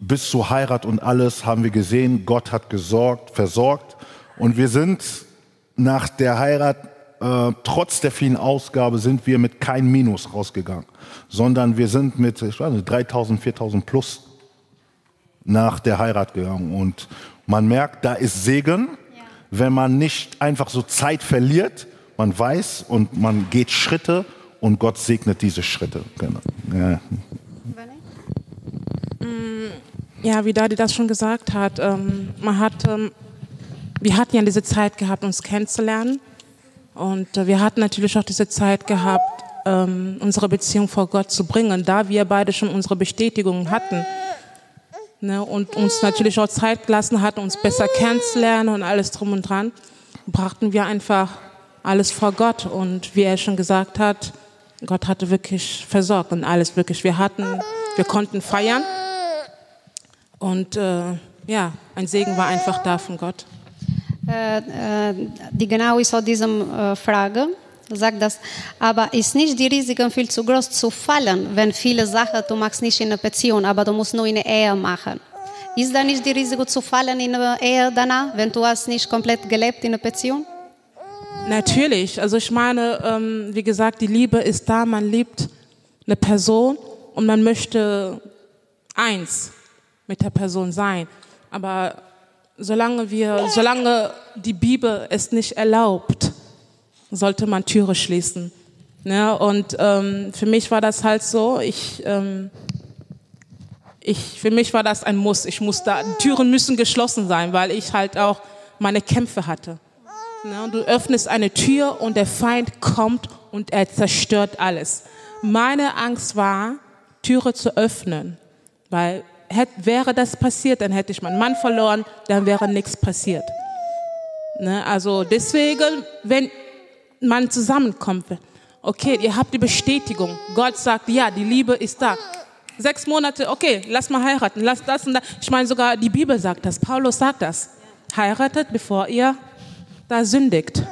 bis zur Heirat und alles haben wir gesehen, Gott hat gesorgt, versorgt. Und wir sind nach der Heirat, äh, trotz der vielen Ausgabe, sind wir mit kein Minus rausgegangen, sondern wir sind mit ich weiß nicht, 3000, 4000 plus nach der Heirat gegangen. Und man merkt, da ist Segen, wenn man nicht einfach so Zeit verliert, man weiß und man geht Schritte und Gott segnet diese Schritte. Genau. Ja. Mm, ja, wie Dadi das schon gesagt hat, ähm, man hat, ähm, wir hatten ja diese Zeit gehabt, uns kennenzulernen. Und äh, wir hatten natürlich auch diese Zeit gehabt, ähm, unsere Beziehung vor Gott zu bringen, da wir beide schon unsere Bestätigung hatten ne, und uns natürlich auch Zeit gelassen hat, uns besser kennenzulernen und alles drum und dran, brachten wir einfach alles vor Gott. Und wie er schon gesagt hat, Gott hatte wirklich versorgt und alles wirklich. Wir hatten, wir konnten feiern und äh, ja, ein Segen war einfach da von Gott. Äh, äh, die genau ist auch diese äh, Frage sagt das, aber ist nicht die Risiken viel zu groß zu fallen, wenn viele Sachen du machst nicht in einer Beziehung, aber du musst nur in einer Ehe machen. Ist da nicht die Risiko zu fallen in einer Ehe danach, wenn du hast nicht komplett gelebt in einer Beziehung? Natürlich. Also ich meine, ähm, wie gesagt, die Liebe ist da. Man liebt eine Person und man möchte eins mit der Person sein. Aber solange wir, solange die Bibel es nicht erlaubt, sollte man Türe schließen. Ja, und ähm, für mich war das halt so, ich, ähm, ich, für mich war das ein Muss. Ich musste, die Türen müssen geschlossen sein, weil ich halt auch meine Kämpfe hatte. Und du öffnest eine Tür und der Feind kommt und er zerstört alles. Meine Angst war, Türe zu öffnen, weil hätte, wäre das passiert, dann hätte ich meinen Mann verloren, dann wäre nichts passiert. Ne, also deswegen, wenn man zusammenkommt. Okay, ihr habt die Bestätigung. Gott sagt, ja, die Liebe ist da. Sechs Monate, okay, lass mal heiraten, lass das und das. Ich meine, sogar die Bibel sagt das, Paulus sagt das. Heiratet, bevor ihr da sündigt.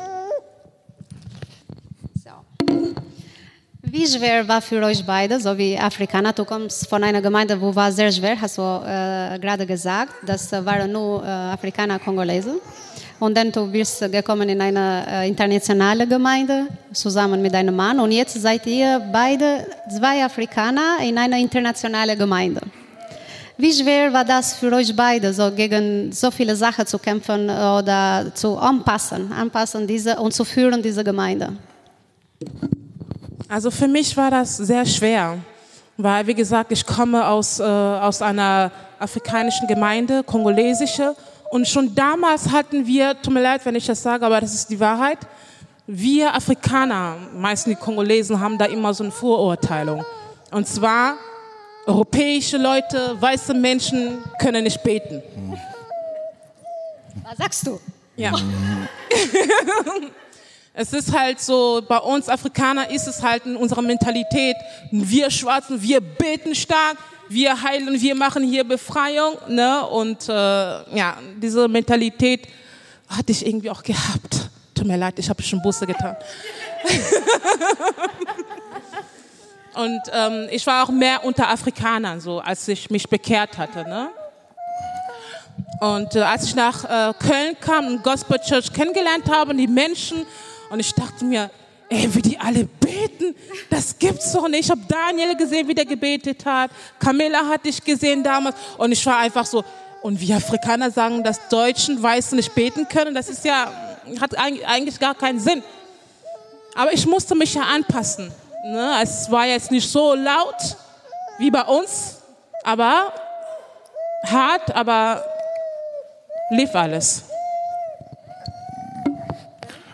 Wie schwer war für euch beide, so wie Afrikaner? Du kommst von einer Gemeinde, wo war sehr schwer, hast du äh, gerade gesagt. Das waren nur äh, Afrikaner, Kongolesen. Und dann du bist gekommen in eine äh, internationale Gemeinde zusammen mit deinem Mann. Und jetzt seid ihr beide zwei Afrikaner in einer internationalen Gemeinde. Wie schwer war das für euch beide, so gegen so viele Sachen zu kämpfen oder zu anpassen, anpassen diese und zu führen diese Gemeinde? Also für mich war das sehr schwer, weil wie gesagt, ich komme aus, äh, aus einer afrikanischen Gemeinde, kongolesische, und schon damals hatten wir, tut mir leid, wenn ich das sage, aber das ist die Wahrheit, wir Afrikaner, meistens die Kongolesen, haben da immer so eine Vorurteilung. Und zwar, europäische Leute, weiße Menschen können nicht beten. Was sagst du? Ja. (laughs) es ist halt so, bei uns Afrikaner ist es halt in unserer Mentalität, wir Schwarzen, wir beten stark, wir heilen, wir machen hier Befreiung. Ne? Und äh, ja, diese Mentalität hatte ich irgendwie auch gehabt. Tut mir leid, ich habe schon Busse getan. (laughs) und ähm, ich war auch mehr unter Afrikanern, so als ich mich bekehrt hatte. Ne? Und äh, als ich nach äh, Köln kam und Gospel Church kennengelernt habe, die Menschen, und ich dachte mir, ey, wie die alle beten, das gibt's doch nicht. Ich habe Daniel gesehen, wie der gebetet hat. Camilla hatte ich gesehen damals. Und ich war einfach so, und wie Afrikaner sagen, dass Deutschen Weißen nicht beten können, das ist ja, hat eigentlich gar keinen Sinn. Aber ich musste mich ja anpassen. Ne? Es war jetzt nicht so laut wie bei uns, aber hart, aber lief alles.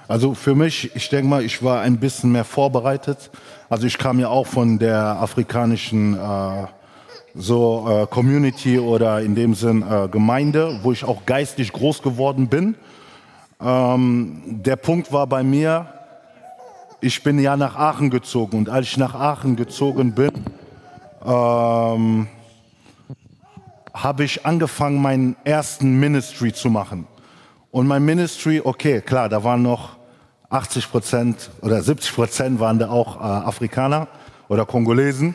Also für mich, ich denke mal, ich war ein bisschen mehr vorbereitet. Also ich kam ja auch von der afrikanischen äh, so äh, Community oder in dem Sinn äh, Gemeinde, wo ich auch geistlich groß geworden bin. Ähm, der Punkt war bei mir, ich bin ja nach Aachen gezogen und als ich nach Aachen gezogen bin, ähm, habe ich angefangen, meinen ersten Ministry zu machen. Und mein Ministry, okay, klar, da waren noch 80 Prozent oder 70 Prozent waren da auch äh, Afrikaner oder Kongolesen.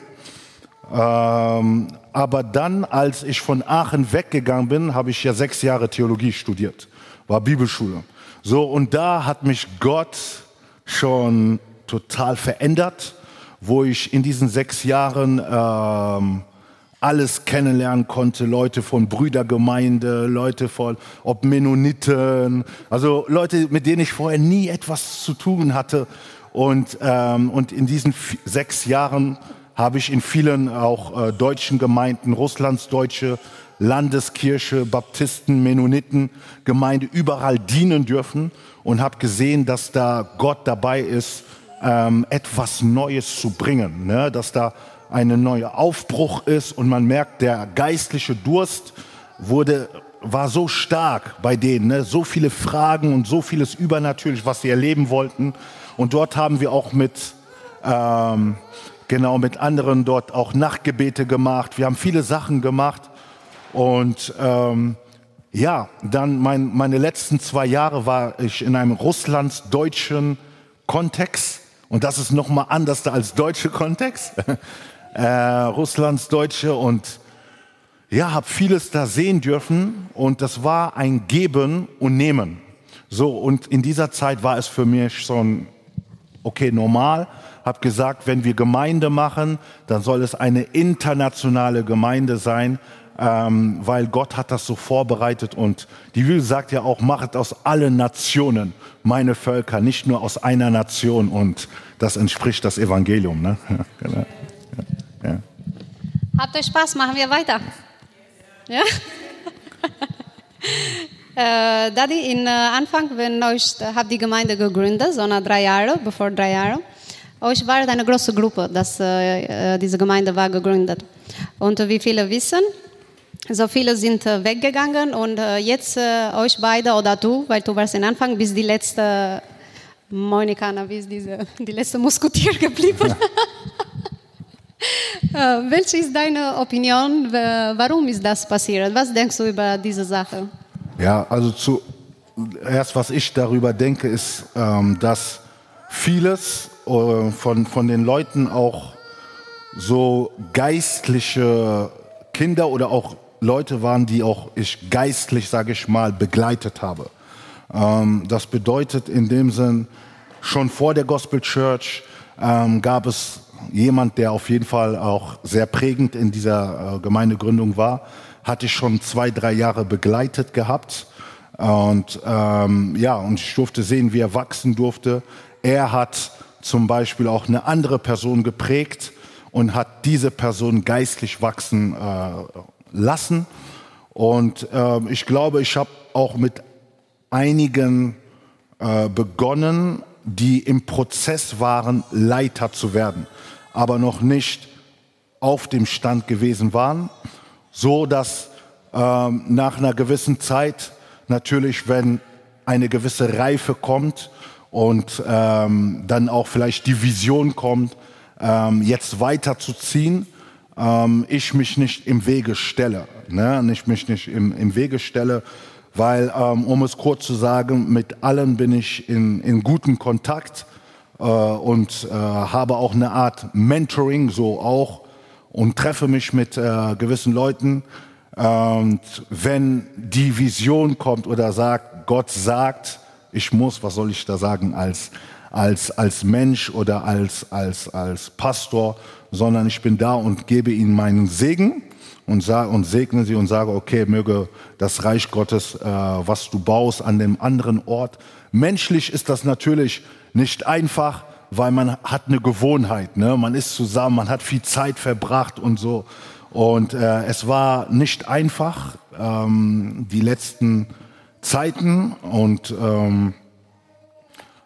Ähm, aber dann, als ich von Aachen weggegangen bin, habe ich ja sechs Jahre Theologie studiert, war Bibelschule. So, und da hat mich Gott schon total verändert, wo ich in diesen sechs Jahren ähm, alles kennenlernen konnte, Leute von Brüdergemeinde, Leute von, ob Mennoniten, also Leute, mit denen ich vorher nie etwas zu tun hatte. Und, ähm, und in diesen sechs Jahren habe ich in vielen auch äh, deutschen Gemeinden, Russlands deutsche Landeskirche, Baptisten, Mennoniten, Gemeinde überall dienen dürfen und habe gesehen, dass da Gott dabei ist, ähm, etwas Neues zu bringen, ne? dass da ein neuer Aufbruch ist und man merkt, der geistliche Durst wurde war so stark bei denen, ne? so viele Fragen und so vieles übernatürlich, was sie erleben wollten. Und dort haben wir auch mit ähm, genau mit anderen dort auch Nachtgebete gemacht. Wir haben viele Sachen gemacht und ähm, ja, dann mein, meine letzten zwei Jahre war ich in einem russlands-deutschen Kontext und das ist noch mal anders als deutsche Kontext. (laughs) äh, Russlands-deutsche und ja, habe vieles da sehen dürfen und das war ein Geben und Nehmen. So und in dieser Zeit war es für mich so ein okay normal habe gesagt, wenn wir Gemeinde machen, dann soll es eine internationale Gemeinde sein, ähm, weil Gott hat das so vorbereitet und die Bibel sagt ja auch, macht aus allen Nationen meine Völker, nicht nur aus einer Nation und das entspricht das Evangelium. Ne? (laughs) Genau. Ja, ja. Habt ihr Spaß? Machen wir weiter. Ja? (laughs) äh, Daddy, in äh, Anfang, wenn euch habt die Gemeinde gegründet, so nach drei Jahren, bevor drei Jahre, euch war eine große Gruppe, dass äh, äh, diese Gemeinde war gegründet. Und wie viele wissen, so viele sind äh, weggegangen und äh, jetzt äh, euch beide oder du, weil du warst am Anfang, bist die letzte Monika, wie ist diese, (laughs) die letzte Musketier (laughs) geblieben. (laughs) Äh, welche ist deine Opinion? Warum ist das passiert? Was denkst du über diese Sache? Ja, also zuerst, was ich darüber denke, ist, ähm, dass vieles äh, von, von den Leuten auch so geistliche Kinder oder auch Leute waren, die auch ich geistlich, sage ich mal, begleitet habe. Ähm, das bedeutet in dem Sinn, schon vor der Gospel Church ähm, gab es jemand, der auf jeden Fall auch sehr prägend in dieser äh, Gemeindegründung war, hatte ich schon zwei, drei Jahre begleitet gehabt. Und ähm, ja, und ich durfte sehen, wie er wachsen durfte. Er hat zum Beispiel auch eine andere Person geprägt und hat diese Person geistlich wachsen äh, lassen. Und äh, ich glaube, ich habe auch mit einigen äh, begonnen, die im Prozess waren, Leiter zu werden, aber noch nicht auf dem Stand gewesen waren, so dass ähm, nach einer gewissen Zeit natürlich, wenn eine gewisse Reife kommt und ähm, dann auch vielleicht die Vision kommt, ähm, jetzt weiterzuziehen, ähm, ich mich nicht im Wege stelle. Ne? Ich mich nicht im, im Wege stelle, weil, ähm, um es kurz zu sagen, mit allen bin ich in, in guten Kontakt äh, und äh, habe auch eine Art Mentoring so auch und treffe mich mit äh, gewissen Leuten. Und wenn die Vision kommt oder sagt, Gott sagt, ich muss, was soll ich da sagen, als, als, als Mensch oder als, als, als Pastor, sondern ich bin da und gebe ihnen meinen Segen und, und segne sie und sage, okay, möge das Reich Gottes, äh, was du baust, an dem anderen Ort. Menschlich ist das natürlich nicht einfach, weil man hat eine Gewohnheit, ne? man ist zusammen, man hat viel Zeit verbracht und so. Und äh, es war nicht einfach, ähm, die letzten Zeiten und ähm,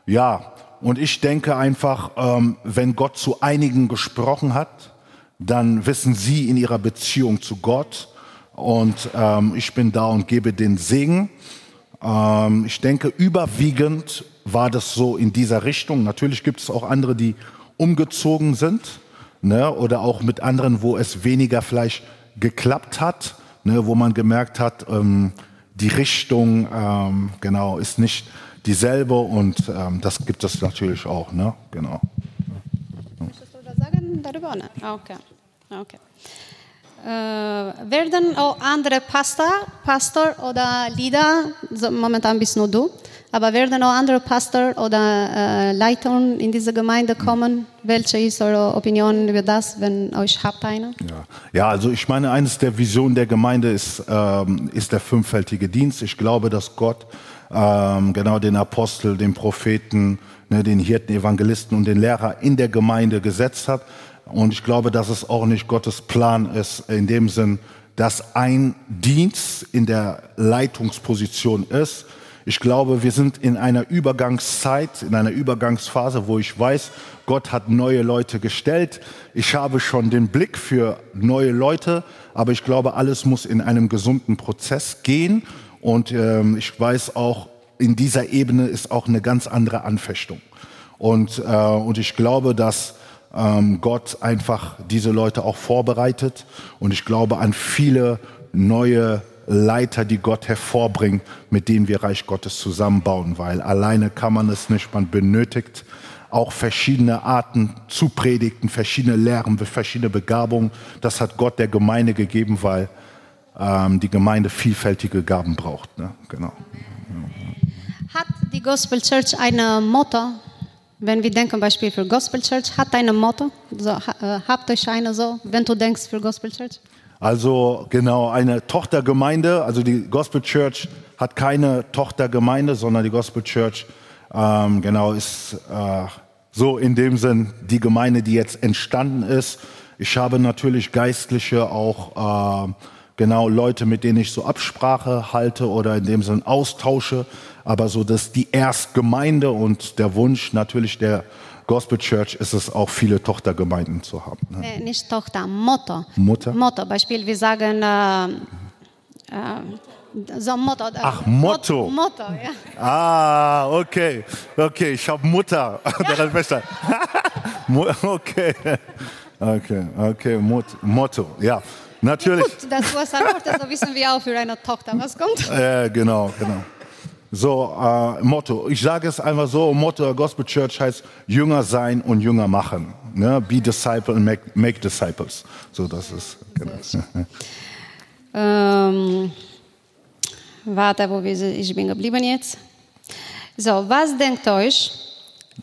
ja, und ich denke einfach, ähm, wenn Gott zu einigen gesprochen hat, dann wissen sie in ihrer Beziehung zu Gott und ähm, ich bin da und gebe den Segen. Ähm, ich denke, überwiegend war das so in dieser Richtung. Natürlich gibt es auch andere, die umgezogen sind ne, oder auch mit anderen, wo es weniger vielleicht geklappt hat, ne, wo man gemerkt hat, ähm, die Richtung ähm, genau ist nicht dieselbe und ähm, das gibt es natürlich auch, ne? Genau. Möchtest du da sagen darüber? Ne? Ah, okay. Okay. Äh, werden auch andere Pastor, Pastor oder Leader, so momentan bist nur du, aber werden auch andere Pastor oder äh, Leiter in diese Gemeinde kommen? Welche ist eure Opinion über das, wenn euch habt eine? Ja. ja, also ich meine, eines der Visionen der Gemeinde ist, ähm, ist der fünffältige Dienst. Ich glaube, dass Gott ähm, genau den Apostel, den Propheten, ne, den Hirten, Evangelisten und den Lehrer in der Gemeinde gesetzt hat. Und ich glaube, dass es auch nicht Gottes Plan ist, in dem Sinn, dass ein Dienst in der Leitungsposition ist. Ich glaube, wir sind in einer Übergangszeit, in einer Übergangsphase, wo ich weiß, Gott hat neue Leute gestellt. Ich habe schon den Blick für neue Leute, aber ich glaube, alles muss in einem gesunden Prozess gehen. Und ähm, ich weiß auch, in dieser Ebene ist auch eine ganz andere Anfechtung. Und, äh, und ich glaube, dass ähm, Gott einfach diese Leute auch vorbereitet. Und ich glaube an viele neue Leiter, die Gott hervorbringt, mit denen wir Reich Gottes zusammenbauen, weil alleine kann man es nicht. Man benötigt auch verschiedene Arten zu predigten, verschiedene Lehren, verschiedene Begabungen. Das hat Gott der Gemeinde gegeben, weil ähm, die Gemeinde vielfältige Gaben braucht. Ne? Genau. Hat die Gospel Church eine Motto? Wenn wir denken Beispiel für Gospel Church, hat eine Motto? So, äh, habt euch eine so, wenn du denkst für Gospel Church? Also genau, eine Tochtergemeinde, also die Gospel Church hat keine Tochtergemeinde, sondern die Gospel Church ähm, genau ist äh, so in dem Sinn die Gemeinde, die jetzt entstanden ist. Ich habe natürlich Geistliche auch äh, genau Leute, mit denen ich so Absprache halte oder in dem Sinn austausche aber so dass die Erstgemeinde und der Wunsch natürlich der Gospel Church ist es auch viele Tochtergemeinden zu haben. Ne? Äh, nicht Tochter, Motto. Mutter? Motto, Beispiel, wir sagen äh, äh, so Motto. Äh, Ach, Motto. Motto, ja. Ah, okay. Okay, ich habe Mutter. (laughs) Ja. besser. (laughs) okay. Okay, okay, Mot Motto, ja. Natürlich. Ja, gut, das was antwortet, so wissen wir auch für eine Tochter, was kommt. (laughs) Ja, genau, genau. So, äh, Motto. Ich sage es einfach so: Motto der Gospel Church heißt Jünger sein und Jünger machen. Ne? Be disciple and make, make disciples. So, das ist. Genau. ähm, warte, wo wir, ich bin geblieben jetzt. So, was denkt euch?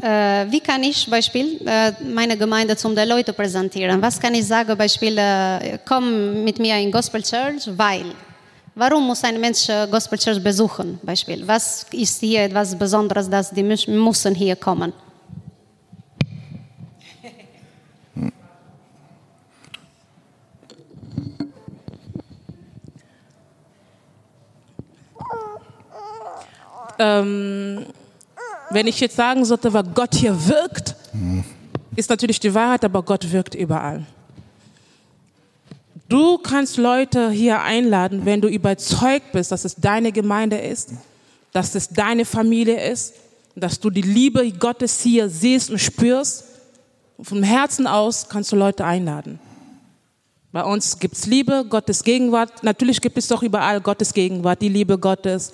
Äh, wie kann ich Beispiel äh, meine Gemeinde zum der Leute präsentieren? Was kann ich sagen? Beispiel, äh, komm mit mir in Gospel Church, weil Warum muss ein Mensch äh, Gospel Church besuchen? Beispiel. Was ist hier etwas Besonderes, dass die müssen hier kommen? Ähm, wenn ich jetzt sagen sollte, was Gott hier wirkt, mhm. ist natürlich die Wahrheit, aber Gott wirkt überall. Du kannst Leute hier einladen, wenn du überzeugt bist, dass es deine Gemeinde ist, dass es deine Familie ist, dass du die Liebe Gottes hier siehst und spürst. Vom Herzen aus kannst du Leute einladen. Bei uns gibt es Liebe, Gottes Gegenwart. Natürlich gibt es doch überall Gottes Gegenwart, die Liebe Gottes.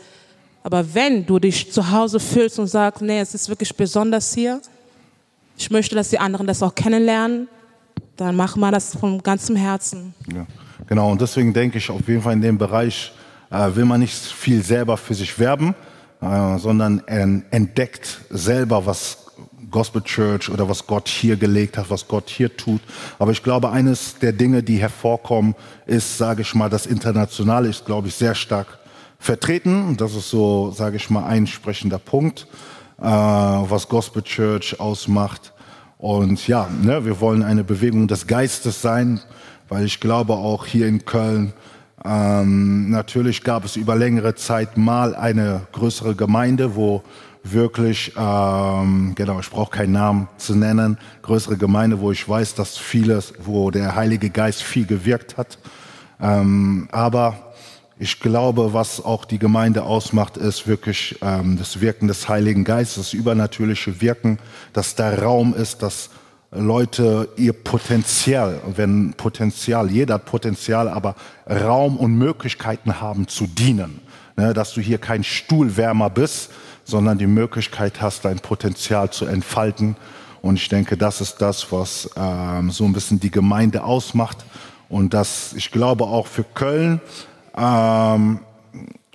Aber wenn du dich zu Hause fühlst und sagst, nee, es ist wirklich besonders hier, ich möchte, dass die anderen das auch kennenlernen, dann machen wir das von ganzem Herzen. Ja, genau, und deswegen denke ich auf jeden Fall in dem Bereich äh, will man nicht viel selber für sich werben, äh, sondern entdeckt selber, was Gospel Church oder was Gott hier gelegt hat, was Gott hier tut. Aber ich glaube, eines der Dinge, die hervorkommen, ist, sage ich mal, das Internationale ist, glaube ich, sehr stark vertreten. Das ist so, sage ich mal, ein sprechender Punkt, äh, was Gospel Church ausmacht. Und ja, ne, wir wollen eine Bewegung des Geistes sein, weil ich glaube auch hier in Köln, ähm, natürlich gab es über längere Zeit mal eine größere Gemeinde, wo wirklich, ähm, genau, ich brauche keinen Namen zu nennen, größere Gemeinde, wo ich weiß, dass vieles, wo der Heilige Geist viel gewirkt hat. Ähm, aber ich glaube, was auch die Gemeinde ausmacht, ist wirklich ähm, das Wirken des Heiligen Geistes, das übernatürliche Wirken, dass da Raum ist, dass Leute ihr Potenzial, wenn Potenzial, jeder hat Potenzial, aber Raum und Möglichkeiten haben zu dienen. Ne, dass du hier kein Stuhlwärmer bist, sondern die Möglichkeit hast, dein Potenzial zu entfalten Und ich denke, das ist das, was ähm, so ein bisschen die Gemeinde ausmacht. Und das, ich glaube auch für Köln, ähm,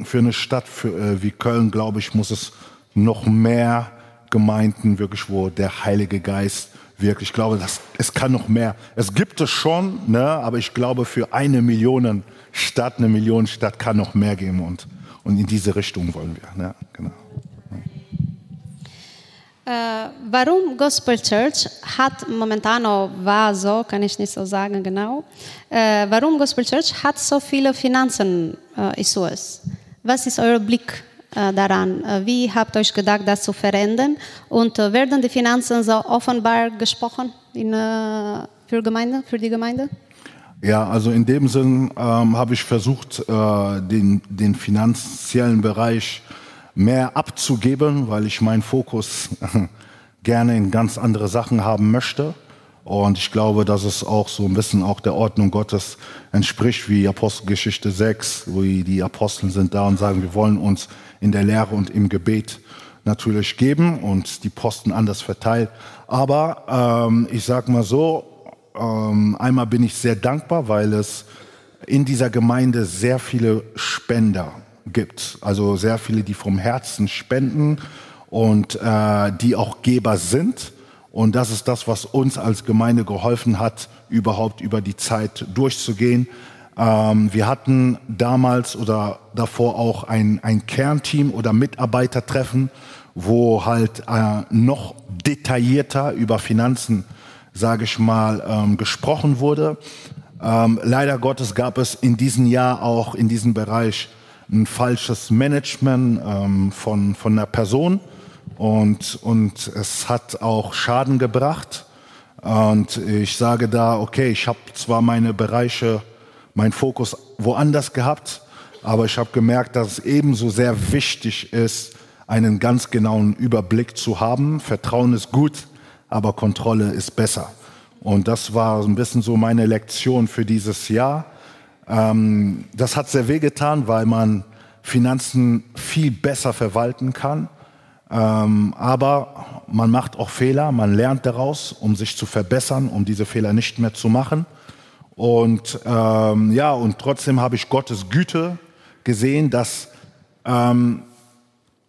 für eine Stadt für, äh, wie Köln, glaube ich, muss es noch mehr Gemeinden wirklich, wo der Heilige Geist wirklich, ich glaube, das, es kann noch mehr. Es gibt es schon, ne, aber ich glaube, für eine Million Stadt, eine Million Stadt kann noch mehr geben und, und in diese Richtung wollen wir. Ne, genau. Äh, warum Gospel Church hat momentan war so, kann ich nicht so sagen genau. Äh, warum Gospel Church hat so viele Finanzen äh, Issues? Was ist euer Blick äh, daran? Äh, wie habt ihr euch gedacht, das zu verändern? Und äh, werden die Finanzen so offenbar gesprochen in, für, Gemeinde, für die Gemeinde? Ja, also in dem Sinn ähm, habe ich versucht, den, den finanziellen Bereich mehr abzugeben, weil ich meinen Fokus (laughs) gerne in ganz andere Sachen haben möchte. Und ich glaube, dass es auch so ein bisschen auch der Ordnung Gottes entspricht, wie Apostelgeschichte 6, wo die Apostel sind da und sagen, wir wollen uns in der Lehre und im Gebet natürlich geben und die Posten anders verteilt. Aber ähm, ich sage mal so, ähm, einmal bin ich sehr dankbar, weil es in dieser Gemeinde sehr viele Spender gibt. Also sehr viele, die vom Herzen spenden und äh, die auch Geber sind. Und das ist das, was uns als Gemeinde geholfen hat, überhaupt über die Zeit durchzugehen. Ähm, wir hatten damals oder davor auch ein, ein Kernteam oder Mitarbeitertreffen, wo halt äh, noch detaillierter über Finanzen, sage ich mal, ähm, gesprochen wurde. Ähm, leider Gottes gab es in diesem Jahr auch in diesem Bereich ein falsches Management ähm, von, von einer Person und, und es hat auch Schaden gebracht. Und ich sage da, okay, ich habe zwar meine Bereiche, meinen Fokus woanders gehabt, aber ich habe gemerkt, dass es ebenso sehr wichtig ist, einen ganz genauen Überblick zu haben. Vertrauen ist gut, aber Kontrolle ist besser. Und das war ein bisschen so meine Lektion für dieses Jahr. Ähm, das hat sehr wehgetan, weil man Finanzen viel besser verwalten kann. Ähm, aber man macht auch Fehler, man lernt daraus, um sich zu verbessern, um diese Fehler nicht mehr zu machen. Und ähm, ja, und trotzdem habe ich Gottes Güte gesehen, dass ähm,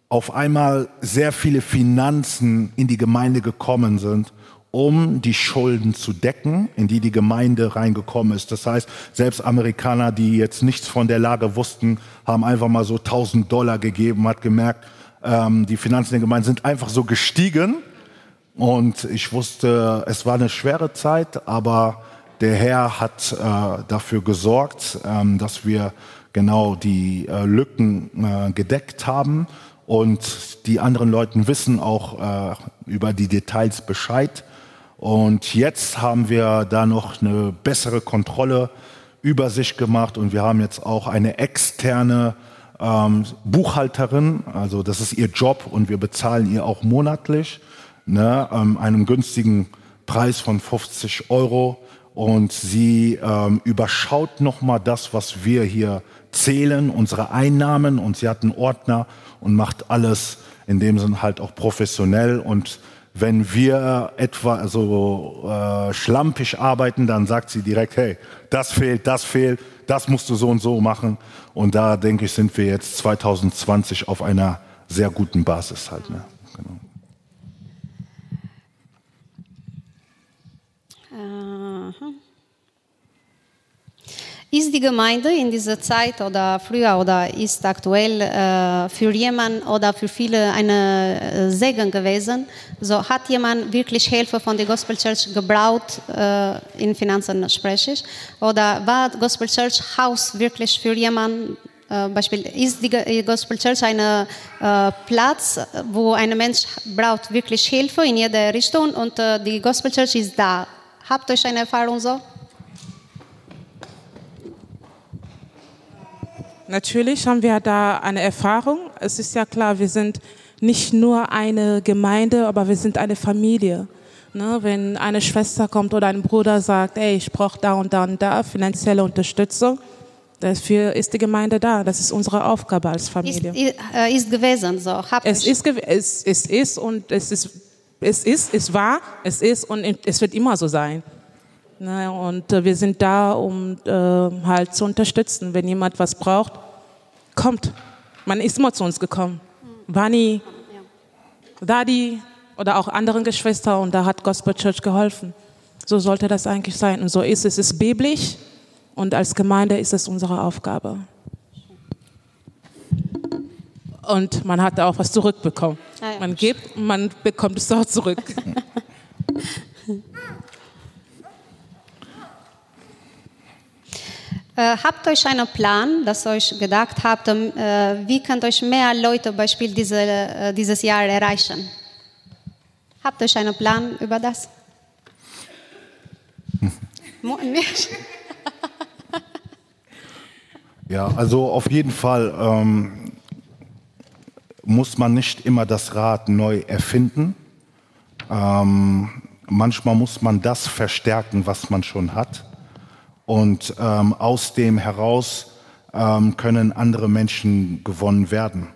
auf einmal sehr viele Finanzen in die Gemeinde gekommen sind um die Schulden zu decken, in die die Gemeinde reingekommen ist. Das heißt, selbst Amerikaner, die jetzt nichts von der Lage wussten, haben einfach mal so 1000 Dollar gegeben, hat gemerkt, ähm, die Finanzen der Gemeinde sind einfach so gestiegen. Und ich wusste, es war eine schwere Zeit, aber der Herr hat äh, dafür gesorgt, ähm, dass wir genau die äh, Lücken äh, gedeckt haben. Und die anderen Leute wissen auch äh, über die Details Bescheid. Und jetzt haben wir da noch eine bessere Kontrolle über sich gemacht. Und wir haben jetzt auch eine externe ähm, Buchhalterin, also das ist ihr Job und wir bezahlen ihr auch monatlich ne, ähm, einen günstigen Preis von 50 Euro. Und sie ähm, überschaut nochmal das, was wir hier zählen, unsere Einnahmen. Und sie hat einen Ordner und macht alles in dem Sinne halt auch professionell. Und wenn wir etwa so äh, schlampig arbeiten, dann sagt sie direkt, hey, das fehlt, das fehlt, das musst du so und so machen. Und da denke ich, sind wir jetzt 2020 auf einer sehr guten Basis halt. Ne? Ist die Gemeinde in dieser Zeit oder früher oder ist aktuell äh, für jemanden oder für viele eine äh, Segen gewesen? So hat jemand wirklich Hilfe von der Gospel Church gebraucht, äh, in Finanzen spreche ich? Oder war Gospel Church Haus wirklich für jemanden? Beispiel, ist die Gospel Church ein Platz, wo ein Mensch braucht wirklich Hilfe in jeder Richtung und die Gospel Church ist da? Habt ihr eine Erfahrung so? Natürlich haben wir da eine Erfahrung. Es ist ja klar, wir sind nicht nur eine Gemeinde, aber wir sind eine Familie. Ne, wenn eine Schwester kommt oder ein Bruder sagt, ey, ich brauche da und da und da finanzielle Unterstützung, dafür ist die Gemeinde da. Das ist unsere Aufgabe als Familie. Ist, ist, äh, ist gewesen so. es, ist, es, es ist und es ist es ist, es war, es ist und es wird immer so sein. Ne, und äh, wir sind da, um äh, halt zu unterstützen. Wenn jemand was braucht, kommt. Man ist immer zu uns gekommen. Vani, Dadi oder auch anderen Geschwister und da hat Gospel Church geholfen. So sollte das eigentlich sein. Und so ist es. Es ist biblisch und als Gemeinde ist es unsere Aufgabe. Und man hat auch was zurückbekommen. Man gibt, man bekommt es auch zurück. (laughs) Äh, habt euch einen Plan, dass euch gedacht habt, äh, wie könnt euch mehr Leute Beispiel diese, äh, dieses Jahr erreichen? Habt euch einen Plan über das? (laughs) ja, also auf jeden Fall ähm, muss man nicht immer das Rad neu erfinden. Ähm, manchmal muss man das verstärken, was man schon hat. Und ähm, aus dem heraus ähm, können andere Menschen gewonnen werden.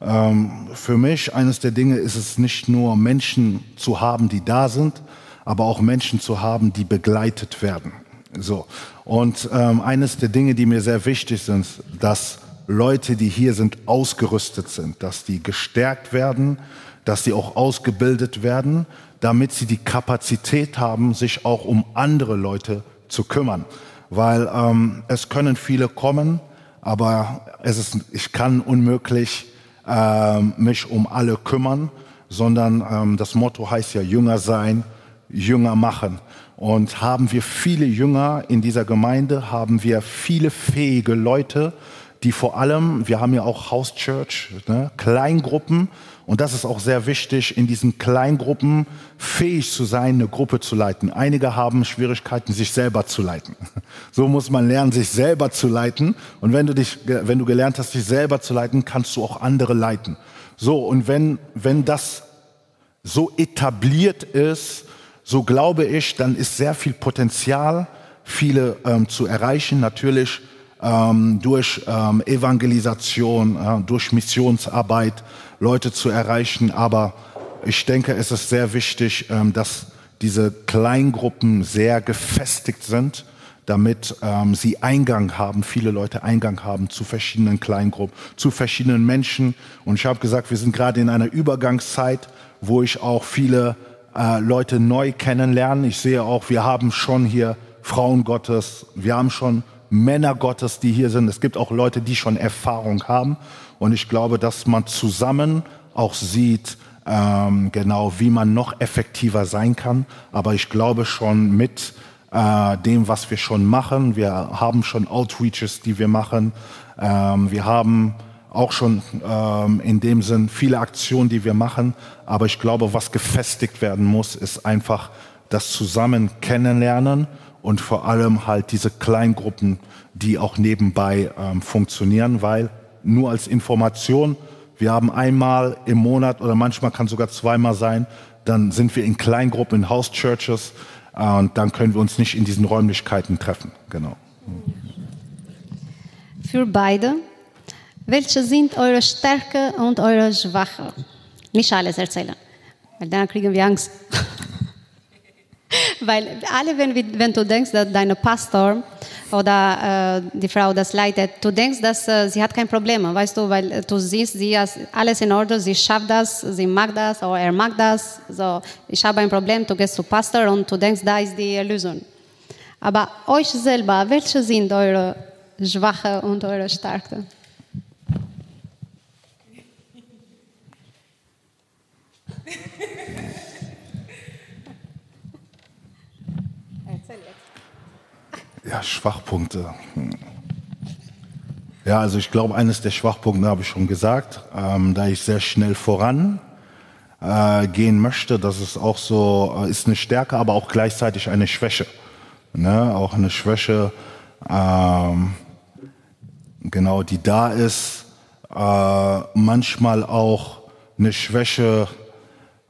Ähm, für mich eines der Dinge ist es nicht nur Menschen zu haben, die da sind, aber auch Menschen zu haben, die begleitet werden. So. Und ähm, eines der Dinge, die mir sehr wichtig sind, dass Leute, die hier sind, ausgerüstet sind, dass die gestärkt werden, dass sie auch ausgebildet werden, damit sie die Kapazität haben, sich auch um andere Leute zu kümmern weil ähm, es können viele kommen, aber es ist, ich kann unmöglich äh, mich um alle kümmern, sondern ähm, das Motto heißt ja Jünger sein, Jünger machen. Und haben wir viele Jünger in dieser Gemeinde, haben wir viele fähige Leute, die vor allem, wir haben ja auch House Church, ne, Kleingruppen, und das ist auch sehr wichtig, in diesen Kleingruppen fähig zu sein, eine Gruppe zu leiten. Einige haben Schwierigkeiten, sich selber zu leiten. (laughs) So muss man lernen, sich selber zu leiten. Und wenn du dich, wenn du gelernt hast, dich selber zu leiten, kannst du auch andere leiten. So. Und wenn, wenn das so etabliert ist, so glaube ich, dann ist sehr viel Potenzial, viele ähm, zu erreichen. Natürlich ähm, durch ähm, Evangelisation, äh, durch Missionsarbeit Leute zu erreichen. Aber ich denke, es ist sehr wichtig, ähm, dass diese Kleingruppen sehr gefestigt sind, damit ähm, sie Eingang haben, viele Leute Eingang haben zu verschiedenen Kleingruppen, zu verschiedenen Menschen. Und ich habe gesagt, wir sind gerade in einer Übergangszeit, wo ich auch viele äh, Leute neu kennenlerne. Ich sehe auch, wir haben schon hier Frauen Gottes, wir haben schon Männer Gottes, die hier sind. Es gibt auch Leute, die schon Erfahrung haben. Und ich glaube, dass man zusammen auch sieht, ähm, genau, wie man noch effektiver sein kann. Aber ich glaube schon mit äh, dem, was wir schon machen. Wir haben schon Outreaches, die wir machen. Ähm, wir haben auch schon ähm, in dem Sinn viele Aktionen, die wir machen. Aber ich glaube, was gefestigt werden muss, ist einfach das Zusammen kennenlernen und vor allem halt diese Kleingruppen, die auch nebenbei ähm, funktionieren, weil nur als Information, wir haben einmal im Monat oder manchmal kann sogar zweimal sein, dann sind wir in Kleingruppen, in House Churches äh, und dann können wir uns nicht in diesen Räumlichkeiten treffen. Genau. Für beide, welche sind eure Stärke und eure Schwache? Nicht alles erzählen, weil dann kriegen wir Angst. (laughs) Weil alle, wenn, wenn du denkst, dass dein Pastor oder äh, die Frau das leitet, du denkst, dass äh, sie hat kein Problem, weißt du, weil du siehst, sie hat alles in Ordnung, sie schafft das, sie mag das oder er mag das. So, ich habe ein Problem, du gehst zu Pastor und du denkst, da ist die Lösung. Aber euch selber, welche sind eure Schwache und eure Stärke? Ja, Schwachpunkte. Ja, also ich glaube, eines der Schwachpunkte habe ich schon gesagt, ähm, da ich sehr schnell voran äh, gehen möchte, das ist auch so, äh, ist eine Stärke, aber auch gleichzeitig eine Schwäche. Ne? Auch eine Schwäche, ähm, genau, die da ist, äh, manchmal auch eine Schwäche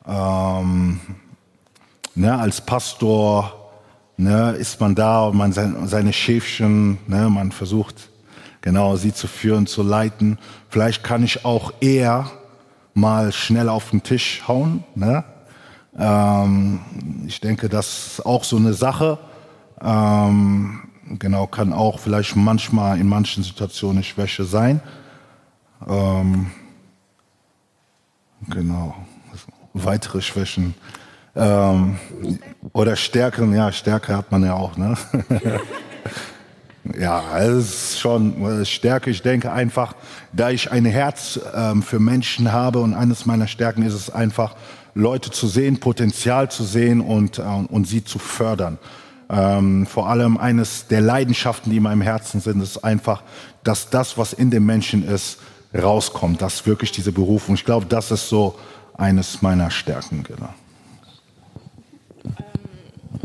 ähm, ne, als Pastor ne, ist man da und man seine Schäfchen, ne, man versucht genau sie zu führen, zu leiten. Vielleicht kann ich auch eher mal schnell auf den Tisch hauen ne, Ähm, ich denke, das ist auch so eine Sache. Ähm, genau, kann auch vielleicht manchmal in manchen Situationen eine Schwäche sein. Ähm, genau, weitere Schwächen. Ähm, oder Stärken, ja, Stärke hat man ja auch, ne? (laughs) ja, es ist schon Stärke. Ich denke einfach, da ich ein Herz ähm, für Menschen habe und eines meiner Stärken ist es einfach, Leute zu sehen, Potenzial zu sehen und, äh, und sie zu fördern. Ähm, vor allem eines der Leidenschaften, die in meinem Herzen sind, ist einfach, dass das, was in dem Menschen ist, rauskommt, dass wirklich diese Berufung. Ich glaube, das ist so eines meiner Stärken. Genau.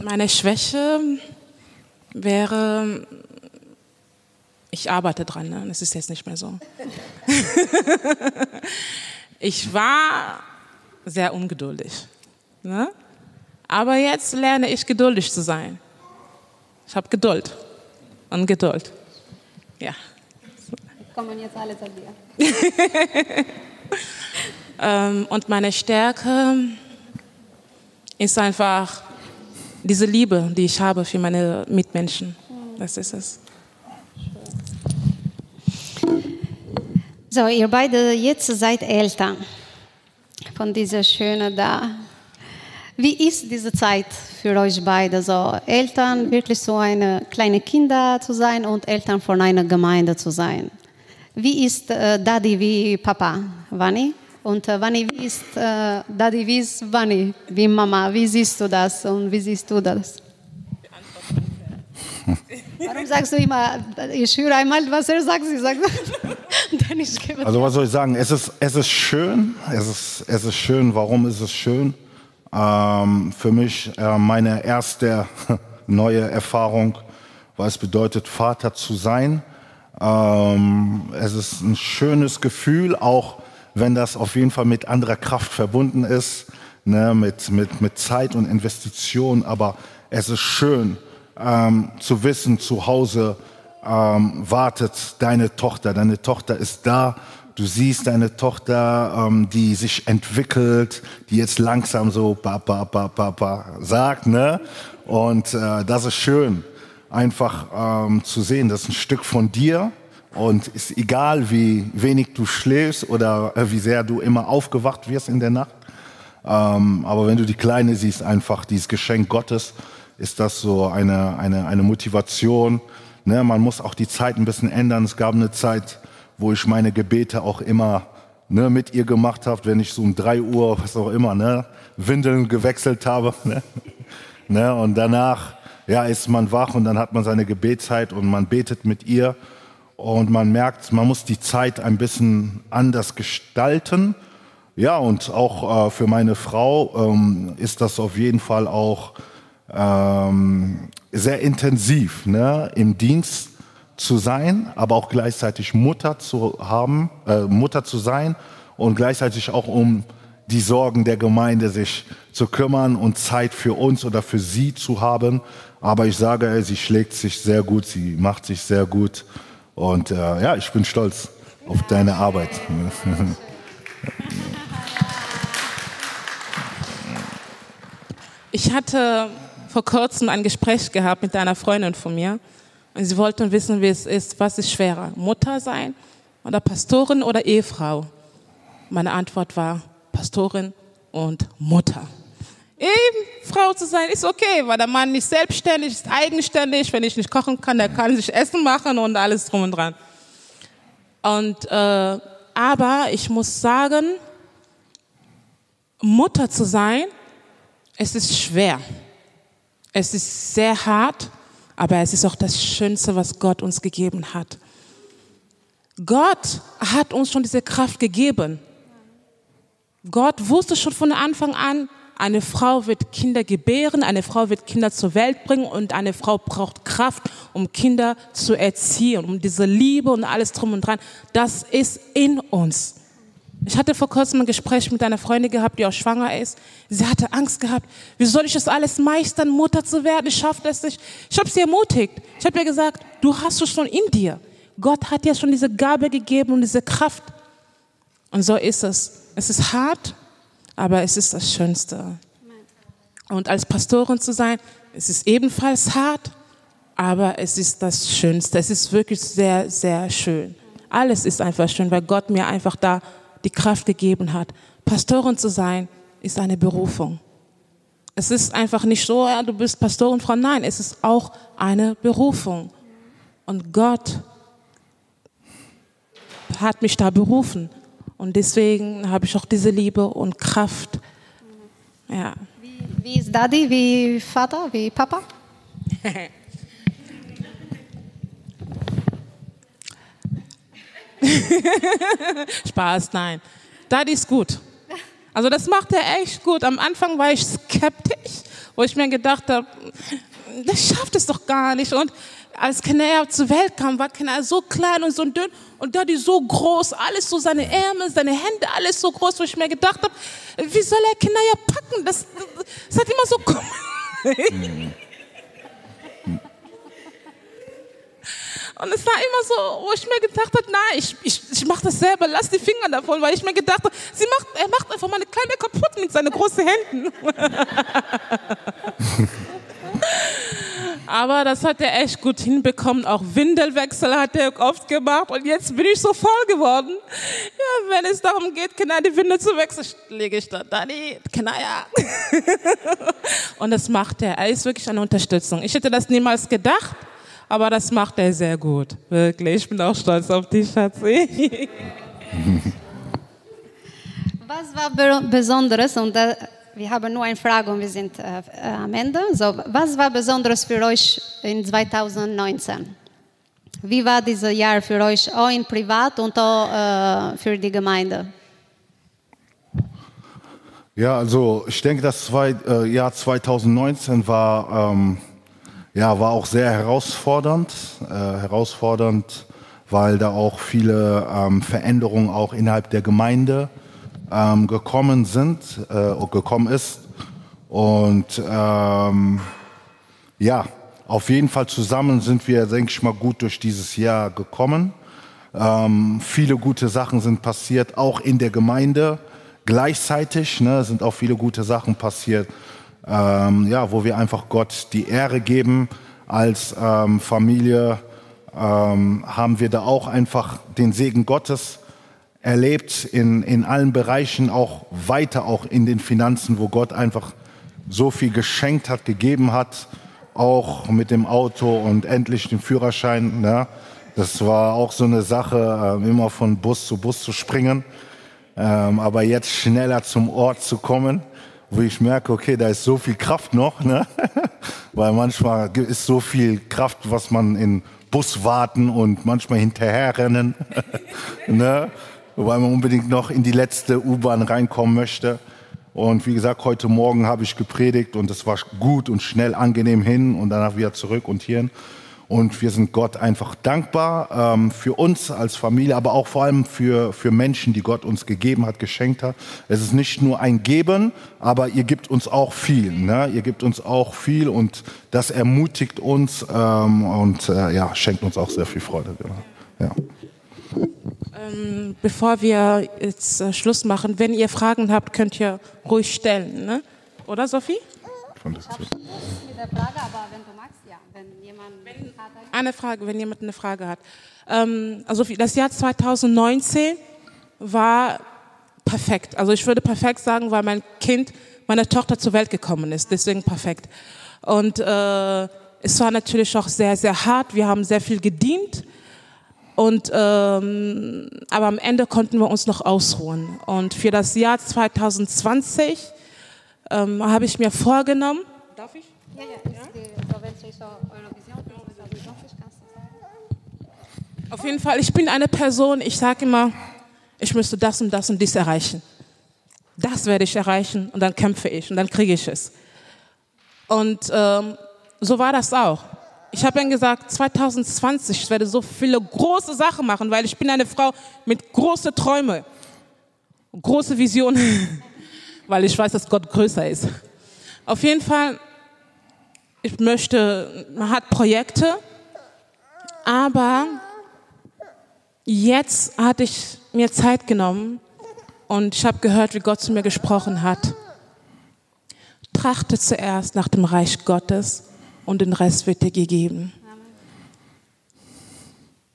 Meine Schwäche wäre, ich arbeite dran, ne? das ist jetzt nicht mehr so. (laughs) ich war sehr ungeduldig. Ne? Aber jetzt lerne ich geduldig zu sein. Ich habe Geduld und Geduld. Ja. Kommen jetzt alle zu dir. (laughs) ähm, und meine Stärke ist einfach diese Liebe, die ich habe für meine Mitmenschen. Das ist es. So, ihr beide jetzt seid Eltern von dieser schönen da. Wie ist diese Zeit für euch beide? So, Eltern, wirklich so eine kleine Kinder zu sein und Eltern von einer Gemeinde zu sein. Wie ist äh, Daddy wie Papa, Vani? Und äh, Vani, wie ist äh, Daddy, wie ist Vani, wie Mama? Wie siehst du das und wie siehst du das? Warum sagst du immer, ich höre einmal, was er sagt, sie sagt, (laughs) dann ich gebe Also was soll ich sagen, es ist, es ist schön, es ist, es ist schön, warum ist es schön? Ähm, für mich äh, meine erste (laughs) neue Erfahrung, was bedeutet, Vater zu sein. Ähm, es ist ein schönes Gefühl, auch wenn das auf jeden Fall mit anderer Kraft verbunden ist, ne, mit, mit, mit Zeit und Investition. Aber es ist schön ähm, zu wissen, zu Hause ähm, wartet deine Tochter. Deine Tochter ist da. Du siehst deine Tochter, ähm, die sich entwickelt, die jetzt langsam so ba, ba, ba, ba, ba sagt. Ne? Und äh, das ist schön, einfach ähm, zu sehen, das ist ein Stück von dir und ist egal, wie wenig du schläfst oder äh, wie sehr du immer aufgewacht wirst in der Nacht. Ähm, aber wenn du die Kleine siehst, einfach dieses Geschenk Gottes, ist das so eine, eine, eine Motivation. Ne? Man muss auch die Zeit ein bisschen ändern. Es gab eine Zeit, wo ich meine Gebete auch immer ne, mit ihr gemacht habe, wenn ich so um drei Uhr, was auch immer, ne, Windeln gewechselt habe. (laughs) Ne? Ne? Und danach ja, ist man wach und dann hat man seine Gebetszeit und man betet mit ihr. Und man merkt, man muss die Zeit ein bisschen anders gestalten. Ja, und auch äh, für meine Frau ähm, ist das auf jeden Fall auch ähm, sehr intensiv, ne? im Dienst zu sein, aber auch gleichzeitig Mutter zu haben, äh, Mutter zu sein und gleichzeitig auch um die Sorgen der Gemeinde sich zu kümmern und Zeit für uns oder für sie zu haben. Aber ich sage, sie schlägt sich sehr gut, sie macht sich sehr gut. Und äh, ja, ich bin stolz auf deine Arbeit. Ich hatte vor kurzem ein Gespräch gehabt mit einer Freundin von mir und sie wollten wissen, wie es ist, was ist schwerer, Mutter sein oder Pastorin oder Ehefrau. Meine Antwort war Pastorin und Mutter. Eben Frau zu sein ist okay, weil der Mann nicht selbstständig ist, eigenständig. Wenn ich nicht kochen kann, der kann sich Essen machen und alles drum und dran. Und äh, aber ich muss sagen, Mutter zu sein, es ist schwer. Es ist sehr hart, aber es ist auch das Schönste, was Gott uns gegeben hat. Gott hat uns schon diese Kraft gegeben. Gott wusste schon von Anfang an, eine Frau wird Kinder gebären, eine Frau wird Kinder zur Welt bringen und eine Frau braucht Kraft, um Kinder zu erziehen, um diese Liebe und alles drum und dran. Das ist in uns. Ich hatte vor kurzem ein Gespräch mit einer Freundin gehabt, die auch schwanger ist. Sie hatte Angst gehabt. Wie soll ich das alles meistern, Mutter zu werden? Ich schaffe das nicht. Ich habe sie ermutigt. Ich habe ihr gesagt, du hast es schon in dir. Gott hat dir schon diese Gabe gegeben und diese Kraft. Und so ist es. Es ist hart, aber es ist das Schönste. Und als Pastorin zu sein, es ist ebenfalls hart, aber es ist das Schönste. Es ist wirklich sehr, sehr schön. Alles ist einfach schön, weil Gott mir einfach da die Kraft gegeben hat. Pastorin zu sein, ist eine Berufung. Es ist einfach nicht so, ja, du bist Pastorin, Frau. Nein, es ist auch eine Berufung. Und Gott hat mich da berufen. Und deswegen habe ich auch diese Liebe und Kraft. Ja. Wie, wie ist Daddy, wie Vater, wie Papa? (laughs) Spaß, nein. Daddy ist gut. Also das macht er echt gut. Am Anfang war ich skeptisch, wo ich mir gedacht habe, das schafft es doch gar nicht. Und als Kanäa zur Welt kam, war Kanäa so klein und so dünn und Daddy so groß, alles so seine Ärmel, seine Hände, alles so groß, wo ich mir gedacht habe, wie soll er Kanäa packen? Das, das hat immer so komisch. (laughs) Und es war immer so, wo ich mir gedacht habe, nein, ich, ich, ich mache das selber, lass die Finger davon, weil ich mir gedacht habe, sie macht, er macht einfach meine Kleine kaputt mit seinen großen Händen. (laughs) (laughs) Aber das hat er echt gut hinbekommen. Auch Windelwechsel hat er oft gemacht. Und jetzt bin ich so voll geworden. Ja, wenn es darum geht, Kinder die Windel zu wechseln, lege ich da, Dani, ja. (laughs) Und das macht er. Er ist wirklich eine Unterstützung. Ich hätte das niemals gedacht aber das macht er sehr gut. Wirklich, ich bin auch stolz auf dich, Schatzi. (laughs) Was war Besonderes, und wir haben nur eine Frage und wir sind äh, am Ende. So, was war Besonderes für euch in 2019? Wie war dieses Jahr für euch, auch in Privat und auch äh, für die Gemeinde? Ja, also ich denke, das zwei, äh, Jahr 2019 war ähm, ja, war auch sehr herausfordernd, äh, herausfordernd, weil da auch viele ähm, Veränderungen auch innerhalb der Gemeinde ähm, gekommen sind, äh, gekommen ist. Und ähm, ja, auf jeden Fall zusammen sind wir, denke ich mal, gut durch dieses Jahr gekommen. Ähm, viele gute Sachen sind passiert, auch in der Gemeinde. Gleichzeitig ne, sind auch viele gute Sachen passiert ähm, ja, wo wir einfach Gott die Ehre geben. Als ähm, Familie ähm, haben wir da auch einfach den Segen Gottes erlebt in, in allen Bereichen, auch weiter auch in den Finanzen, wo Gott einfach so viel geschenkt hat, gegeben hat, auch mit dem Auto und endlich den Führerschein. Ne? Das war auch so eine Sache, äh, immer von Bus zu Bus zu springen, ähm, aber jetzt schneller zum Ort zu kommen wo ich merke, okay, da ist so viel Kraft noch, ne? (laughs) weil manchmal ist so viel Kraft, was man in Bus warten und manchmal hinterherrennen, (laughs) ne? Weil man unbedingt noch in die letzte U-Bahn reinkommen möchte. Und wie gesagt, heute Morgen habe ich gepredigt und es war gut und schnell angenehm hin und danach wieder zurück und hierhin. Und wir sind Gott einfach dankbar ähm, für uns als Familie, aber auch vor allem für, für Menschen, die Gott uns gegeben hat, geschenkt hat. Es ist nicht nur ein Geben, aber ihr gibt uns auch viel. Ne? Ihr gibt uns auch viel und das ermutigt uns ähm, und äh, ja, schenkt uns auch sehr viel Freude. Genau. Ja. Ähm, bevor wir jetzt äh, Schluss machen, wenn ihr Fragen habt, könnt ihr ruhig stellen. Ne? Oder Sophie? Von der Frage, aber wenn du magst, ja. Wenn jemand wenn, eine Frage, wenn jemand eine Frage hat. Ähm, also das Jahr 2019 war perfekt. Also ich würde perfekt sagen, weil mein Kind, meine Tochter zur Welt gekommen ist. Deswegen perfekt. Und äh, es war natürlich auch sehr, sehr hart. Wir haben sehr viel gedient. Und, ähm, aber am Ende konnten wir uns noch ausruhen. Und für das Jahr 2020 ähm, habe ich mir vorgenommen. Darf ich? Ja, ja. ja? Auf jeden Fall, ich bin eine Person, ich sage immer, ich müsste das und das und dies erreichen. Das werde ich erreichen und dann kämpfe ich und dann kriege ich es. Und ähm, so war das auch. Ich habe dann gesagt, 2020, ich werde so viele große Sachen machen, weil ich bin eine Frau mit großen Träumen, große Visionen. (laughs) weil ich weiß, dass Gott größer ist. Auf jeden Fall, ich möchte, man hat Projekte, aber jetzt hatte ich mir Zeit genommen und ich habe gehört, wie Gott zu mir gesprochen hat. trachte zuerst nach dem Reich Gottes und den Rest wird dir gegeben.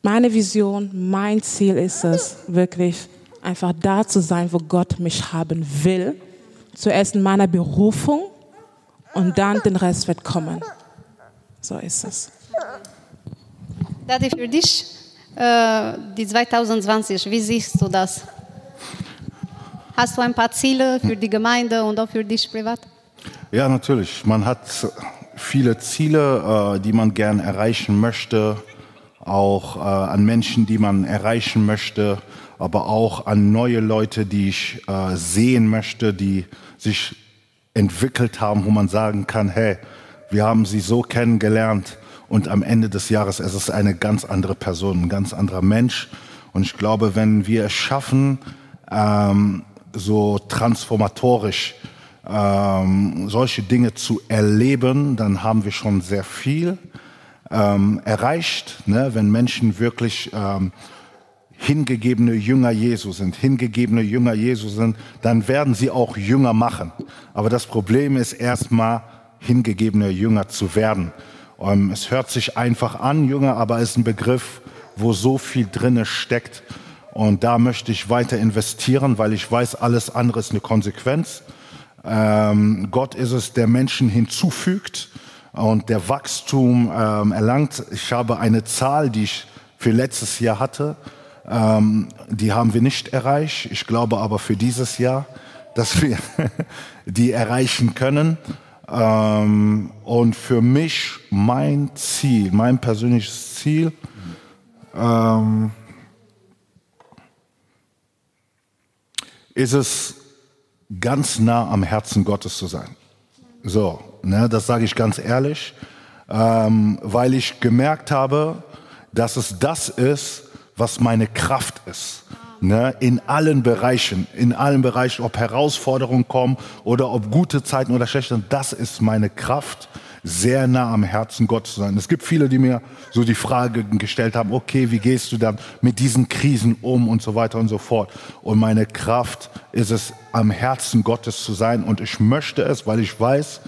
Meine Vision, mein Ziel ist es, wirklich einfach da zu sein, wo Gott mich haben will. Zuerst in meiner Berufung und dann den Rest wird kommen. So ist es. Daddy, für dich, äh, die 2020, wie siehst du das? Hast du ein paar Ziele für die Gemeinde und auch für dich privat? Ja, natürlich. Man hat viele Ziele, äh, die man gern erreichen möchte, auch äh, an Menschen, die man erreichen möchte, aber auch an neue Leute, die ich äh, sehen möchte, die sich entwickelt haben, wo man sagen kann, hey, wir haben sie so kennengelernt. Und am Ende des Jahres es ist eine ganz andere Person, ein ganz anderer Mensch. Und ich glaube, wenn wir es schaffen, ähm, so transformatorisch ähm, solche Dinge zu erleben, dann haben wir schon sehr viel ähm, erreicht. Ne? Wenn Menschen wirklich ähm, hingegebene Jünger Jesu sind, hingegebene Jünger Jesu sind, dann werden sie auch Jünger machen. Aber das Problem ist erstmal, hingegebene Jünger zu werden. Ähm, es hört sich einfach an, Jünger, aber es ist ein Begriff, wo so viel drinne steckt. Und da möchte ich weiter investieren, weil ich weiß, alles andere ist eine Konsequenz. Ähm, Gott ist es, der Menschen hinzufügt und der Wachstum ähm, erlangt. Ich habe eine Zahl, die ich für letztes Jahr hatte. Ähm, die haben wir nicht erreicht. Ich glaube aber für dieses Jahr, dass wir (laughs) die erreichen können. Ähm, und für mich mein Ziel, mein persönliches Ziel, ähm, ist es, ganz nah am Herzen Gottes zu sein. So, ne, das sage ich ganz ehrlich, ähm, weil ich gemerkt habe, dass es das ist, was meine Kraft ist. Ne, in allen Bereichen, in allen Bereichen, ob Herausforderungen kommen oder ob gute Zeiten oder schlechte, das ist meine Kraft, sehr nah am Herzen Gottes zu sein. Es gibt viele, die mir so die Frage gestellt haben, okay, wie gehst du dann mit diesen Krisen um und so weiter und so fort. Und meine Kraft ist es, am Herzen Gottes zu sein und ich möchte es, weil ich weiß,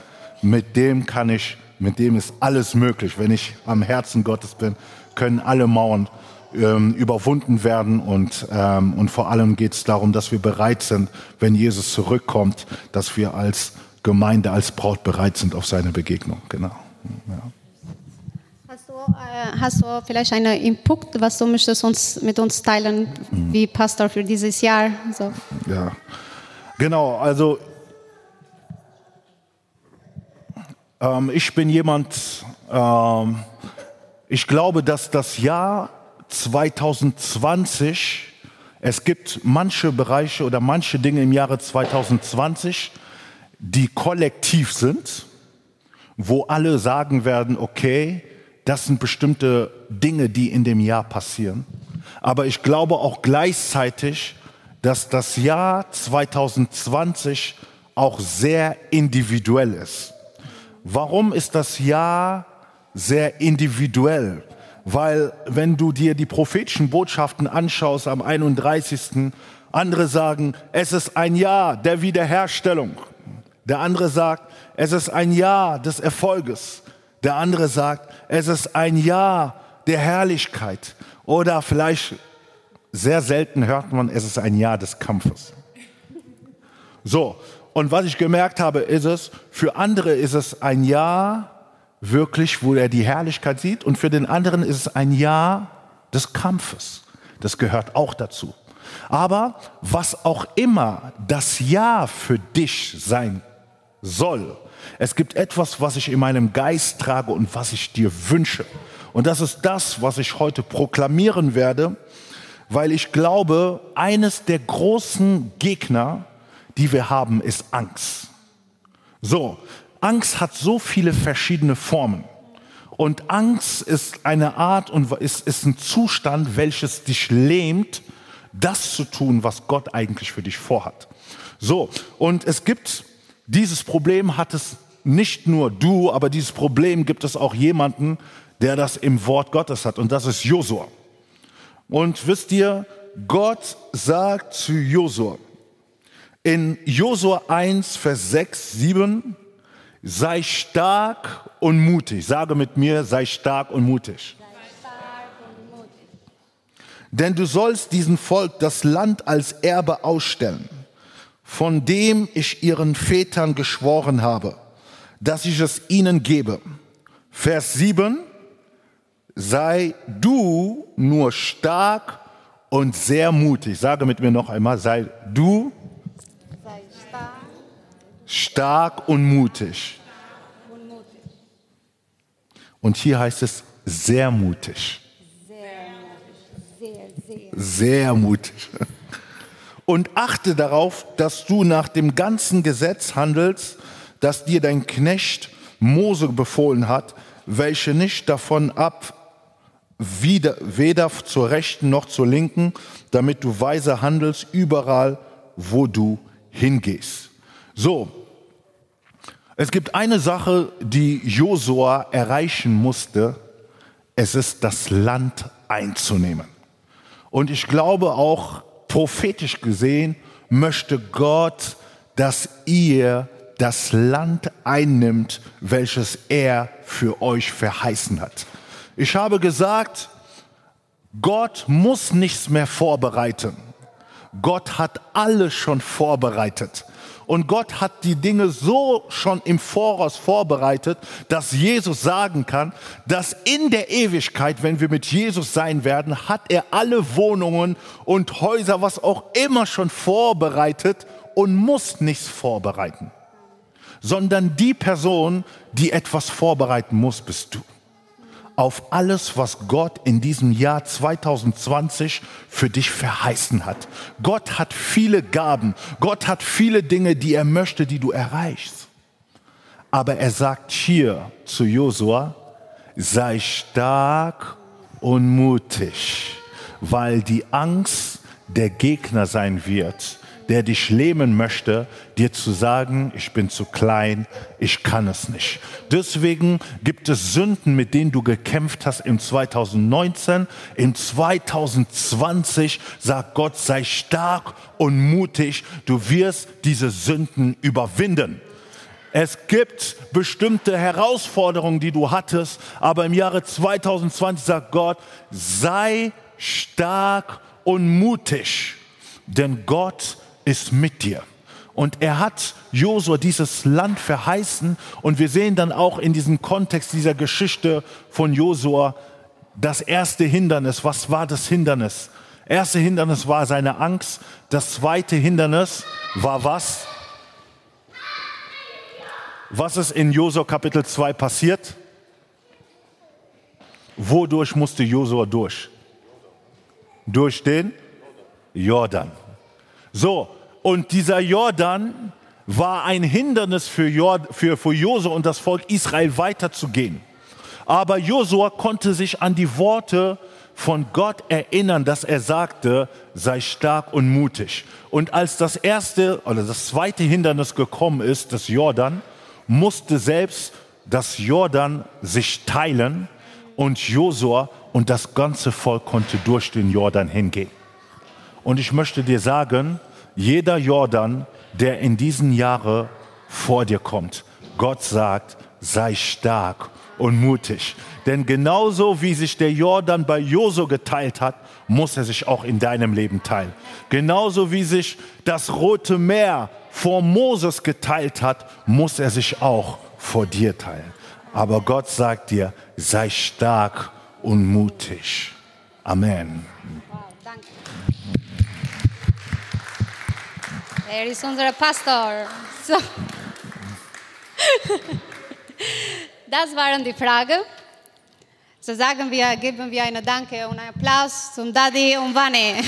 mit dem kann ich, mit dem ist alles möglich. Wenn ich am Herzen Gottes bin, können alle Mauern ähm, überwunden werden und, ähm, und vor allem geht es darum, dass wir bereit sind, wenn Jesus zurückkommt, dass wir als Gemeinde, als Braut bereit sind auf seine Begegnung. Genau. Ja. Hast, du, äh, hast du vielleicht einen Input, was du möchtest uns mit uns teilen, mhm. wie Pastor für dieses Jahr? So. Ja, genau. Also ähm, ich bin jemand, ähm, ich glaube, dass das Jahr 2020, es gibt manche Bereiche oder manche Dinge im Jahre 2020, die kollektiv sind, wo alle sagen werden, okay, das sind bestimmte Dinge, die in dem Jahr passieren. Aber ich glaube auch gleichzeitig, dass das Jahr 2020 auch sehr individuell ist. Warum ist das Jahr sehr individuell? Weil wenn du dir die prophetischen Botschaften anschaust am 31. Andere sagen, es ist ein Jahr der Wiederherstellung. Der andere sagt, es ist ein Jahr des Erfolges. Der andere sagt, es ist ein Jahr der Herrlichkeit. Oder vielleicht sehr selten hört man, es ist ein Jahr des Kampfes. So, und was ich gemerkt habe, ist es, für andere ist es ein Jahr wirklich, wo er die Herrlichkeit sieht. Und für den anderen ist es ein Jahr des Kampfes. Das gehört auch dazu. Aber was auch immer das Jahr für dich sein soll, es gibt etwas, was ich in meinem Geist trage und was ich dir wünsche. Und das ist das, was ich heute proklamieren werde, weil ich glaube, eines der großen Gegner, die wir haben, ist Angst. So, Angst hat so viele verschiedene Formen. Und Angst ist eine Art und ist, ist ein Zustand, welches dich lähmt, das zu tun, was Gott eigentlich für dich vorhat. So, und es gibt, dieses Problem hat es nicht nur du, aber dieses Problem gibt es auch jemanden, der das im Wort Gottes hat, und das ist Josua. Und wisst ihr, Gott sagt zu Josua in Josua 1, Vers 6, 7, sei stark und mutig. Sage mit mir, sei stark und mutig. Denn du sollst diesem Volk das Land als Erbe ausstellen, von dem ich ihren Vätern geschworen habe, dass ich es ihnen gebe. Vers 7, sei du nur stark und sehr mutig. Sage mit mir noch einmal, sei du Sei stark stark und mutig. und hier heißt es sehr mutig. Sehr mutig. Sehr, sehr. Sehr mutig. (laughs) Und achte darauf, dass du nach dem ganzen Gesetz handelst, das dir dein Knecht Mose befohlen hat, welche nicht davon ab, wieder, weder zur rechten noch zur linken, damit du weise handelst überall, wo du hingehst. So, es gibt eine Sache, die Josua erreichen musste. Es ist das Land einzunehmen. Und ich glaube auch prophetisch gesehen möchte Gott, dass ihr das Land einnimmt, welches er für euch verheißen hat. Ich habe gesagt, Gott muss nichts mehr vorbereiten. Gott hat alles schon vorbereitet. Und Gott hat die Dinge so schon im Voraus vorbereitet, dass Jesus sagen kann, dass in der Ewigkeit, wenn wir mit Jesus sein werden, hat er alle Wohnungen und Häuser, was auch immer schon vorbereitet und muss nichts vorbereiten. Sondern die Person, die etwas vorbereiten muss, bist du auf alles, was Gott in diesem Jahr 2020 für dich verheißen hat. Gott hat viele Gaben, Gott hat viele Dinge, die er möchte, die du erreichst. Aber er sagt hier zu Josua, sei stark und mutig, weil die Angst der Gegner sein wird, der dich lähmen möchte, dir zu sagen, ich bin zu klein, ich kann es nicht. Deswegen gibt es Sünden, mit denen du gekämpft hast im 2019. Im 2020 sagt Gott, sei stark und mutig, du wirst diese Sünden überwinden. Es gibt bestimmte Herausforderungen, die du hattest, aber im Jahre 2020 sagt Gott, sei stark und mutig, denn Gott ist mit dir. Und er hat Josua dieses Land verheißen. Und wir sehen dann auch in diesem Kontext dieser Geschichte von Josua das erste Hindernis. Was war das Hindernis? Erste Hindernis war seine Angst. Das zweite Hindernis war was? Was ist in Josua Kapitel 2 passiert? Wodurch musste Josua durch? Durch den Jordan. So, und dieser Jordan war ein Hindernis für, Jord, für, für Josua und das Volk Israel weiterzugehen. Aber Josua konnte sich an die Worte von Gott erinnern, dass er sagte, sei stark und mutig. Und als das erste oder das zweite Hindernis gekommen ist, das Jordan, musste selbst das Jordan sich teilen und Josua und das ganze Volk konnte durch den Jordan hingehen. Und ich möchte dir sagen, jeder Jordan, der in diesen Jahren vor dir kommt, Gott sagt, sei stark und mutig. Denn genauso wie sich der Jordan bei Josu geteilt hat, muss er sich auch in deinem Leben teilen. Genauso wie sich das Rote Meer vor Moses geteilt hat, muss er sich auch vor dir teilen. Aber Gott sagt dir, sei stark und mutig. Amen. Wow, danke. Er ist unser Pastor. So. (laughs) Das waren die Fragen. So sagen wir, geben wir eine Danke und einen Applaus zum Daddy und Wanne.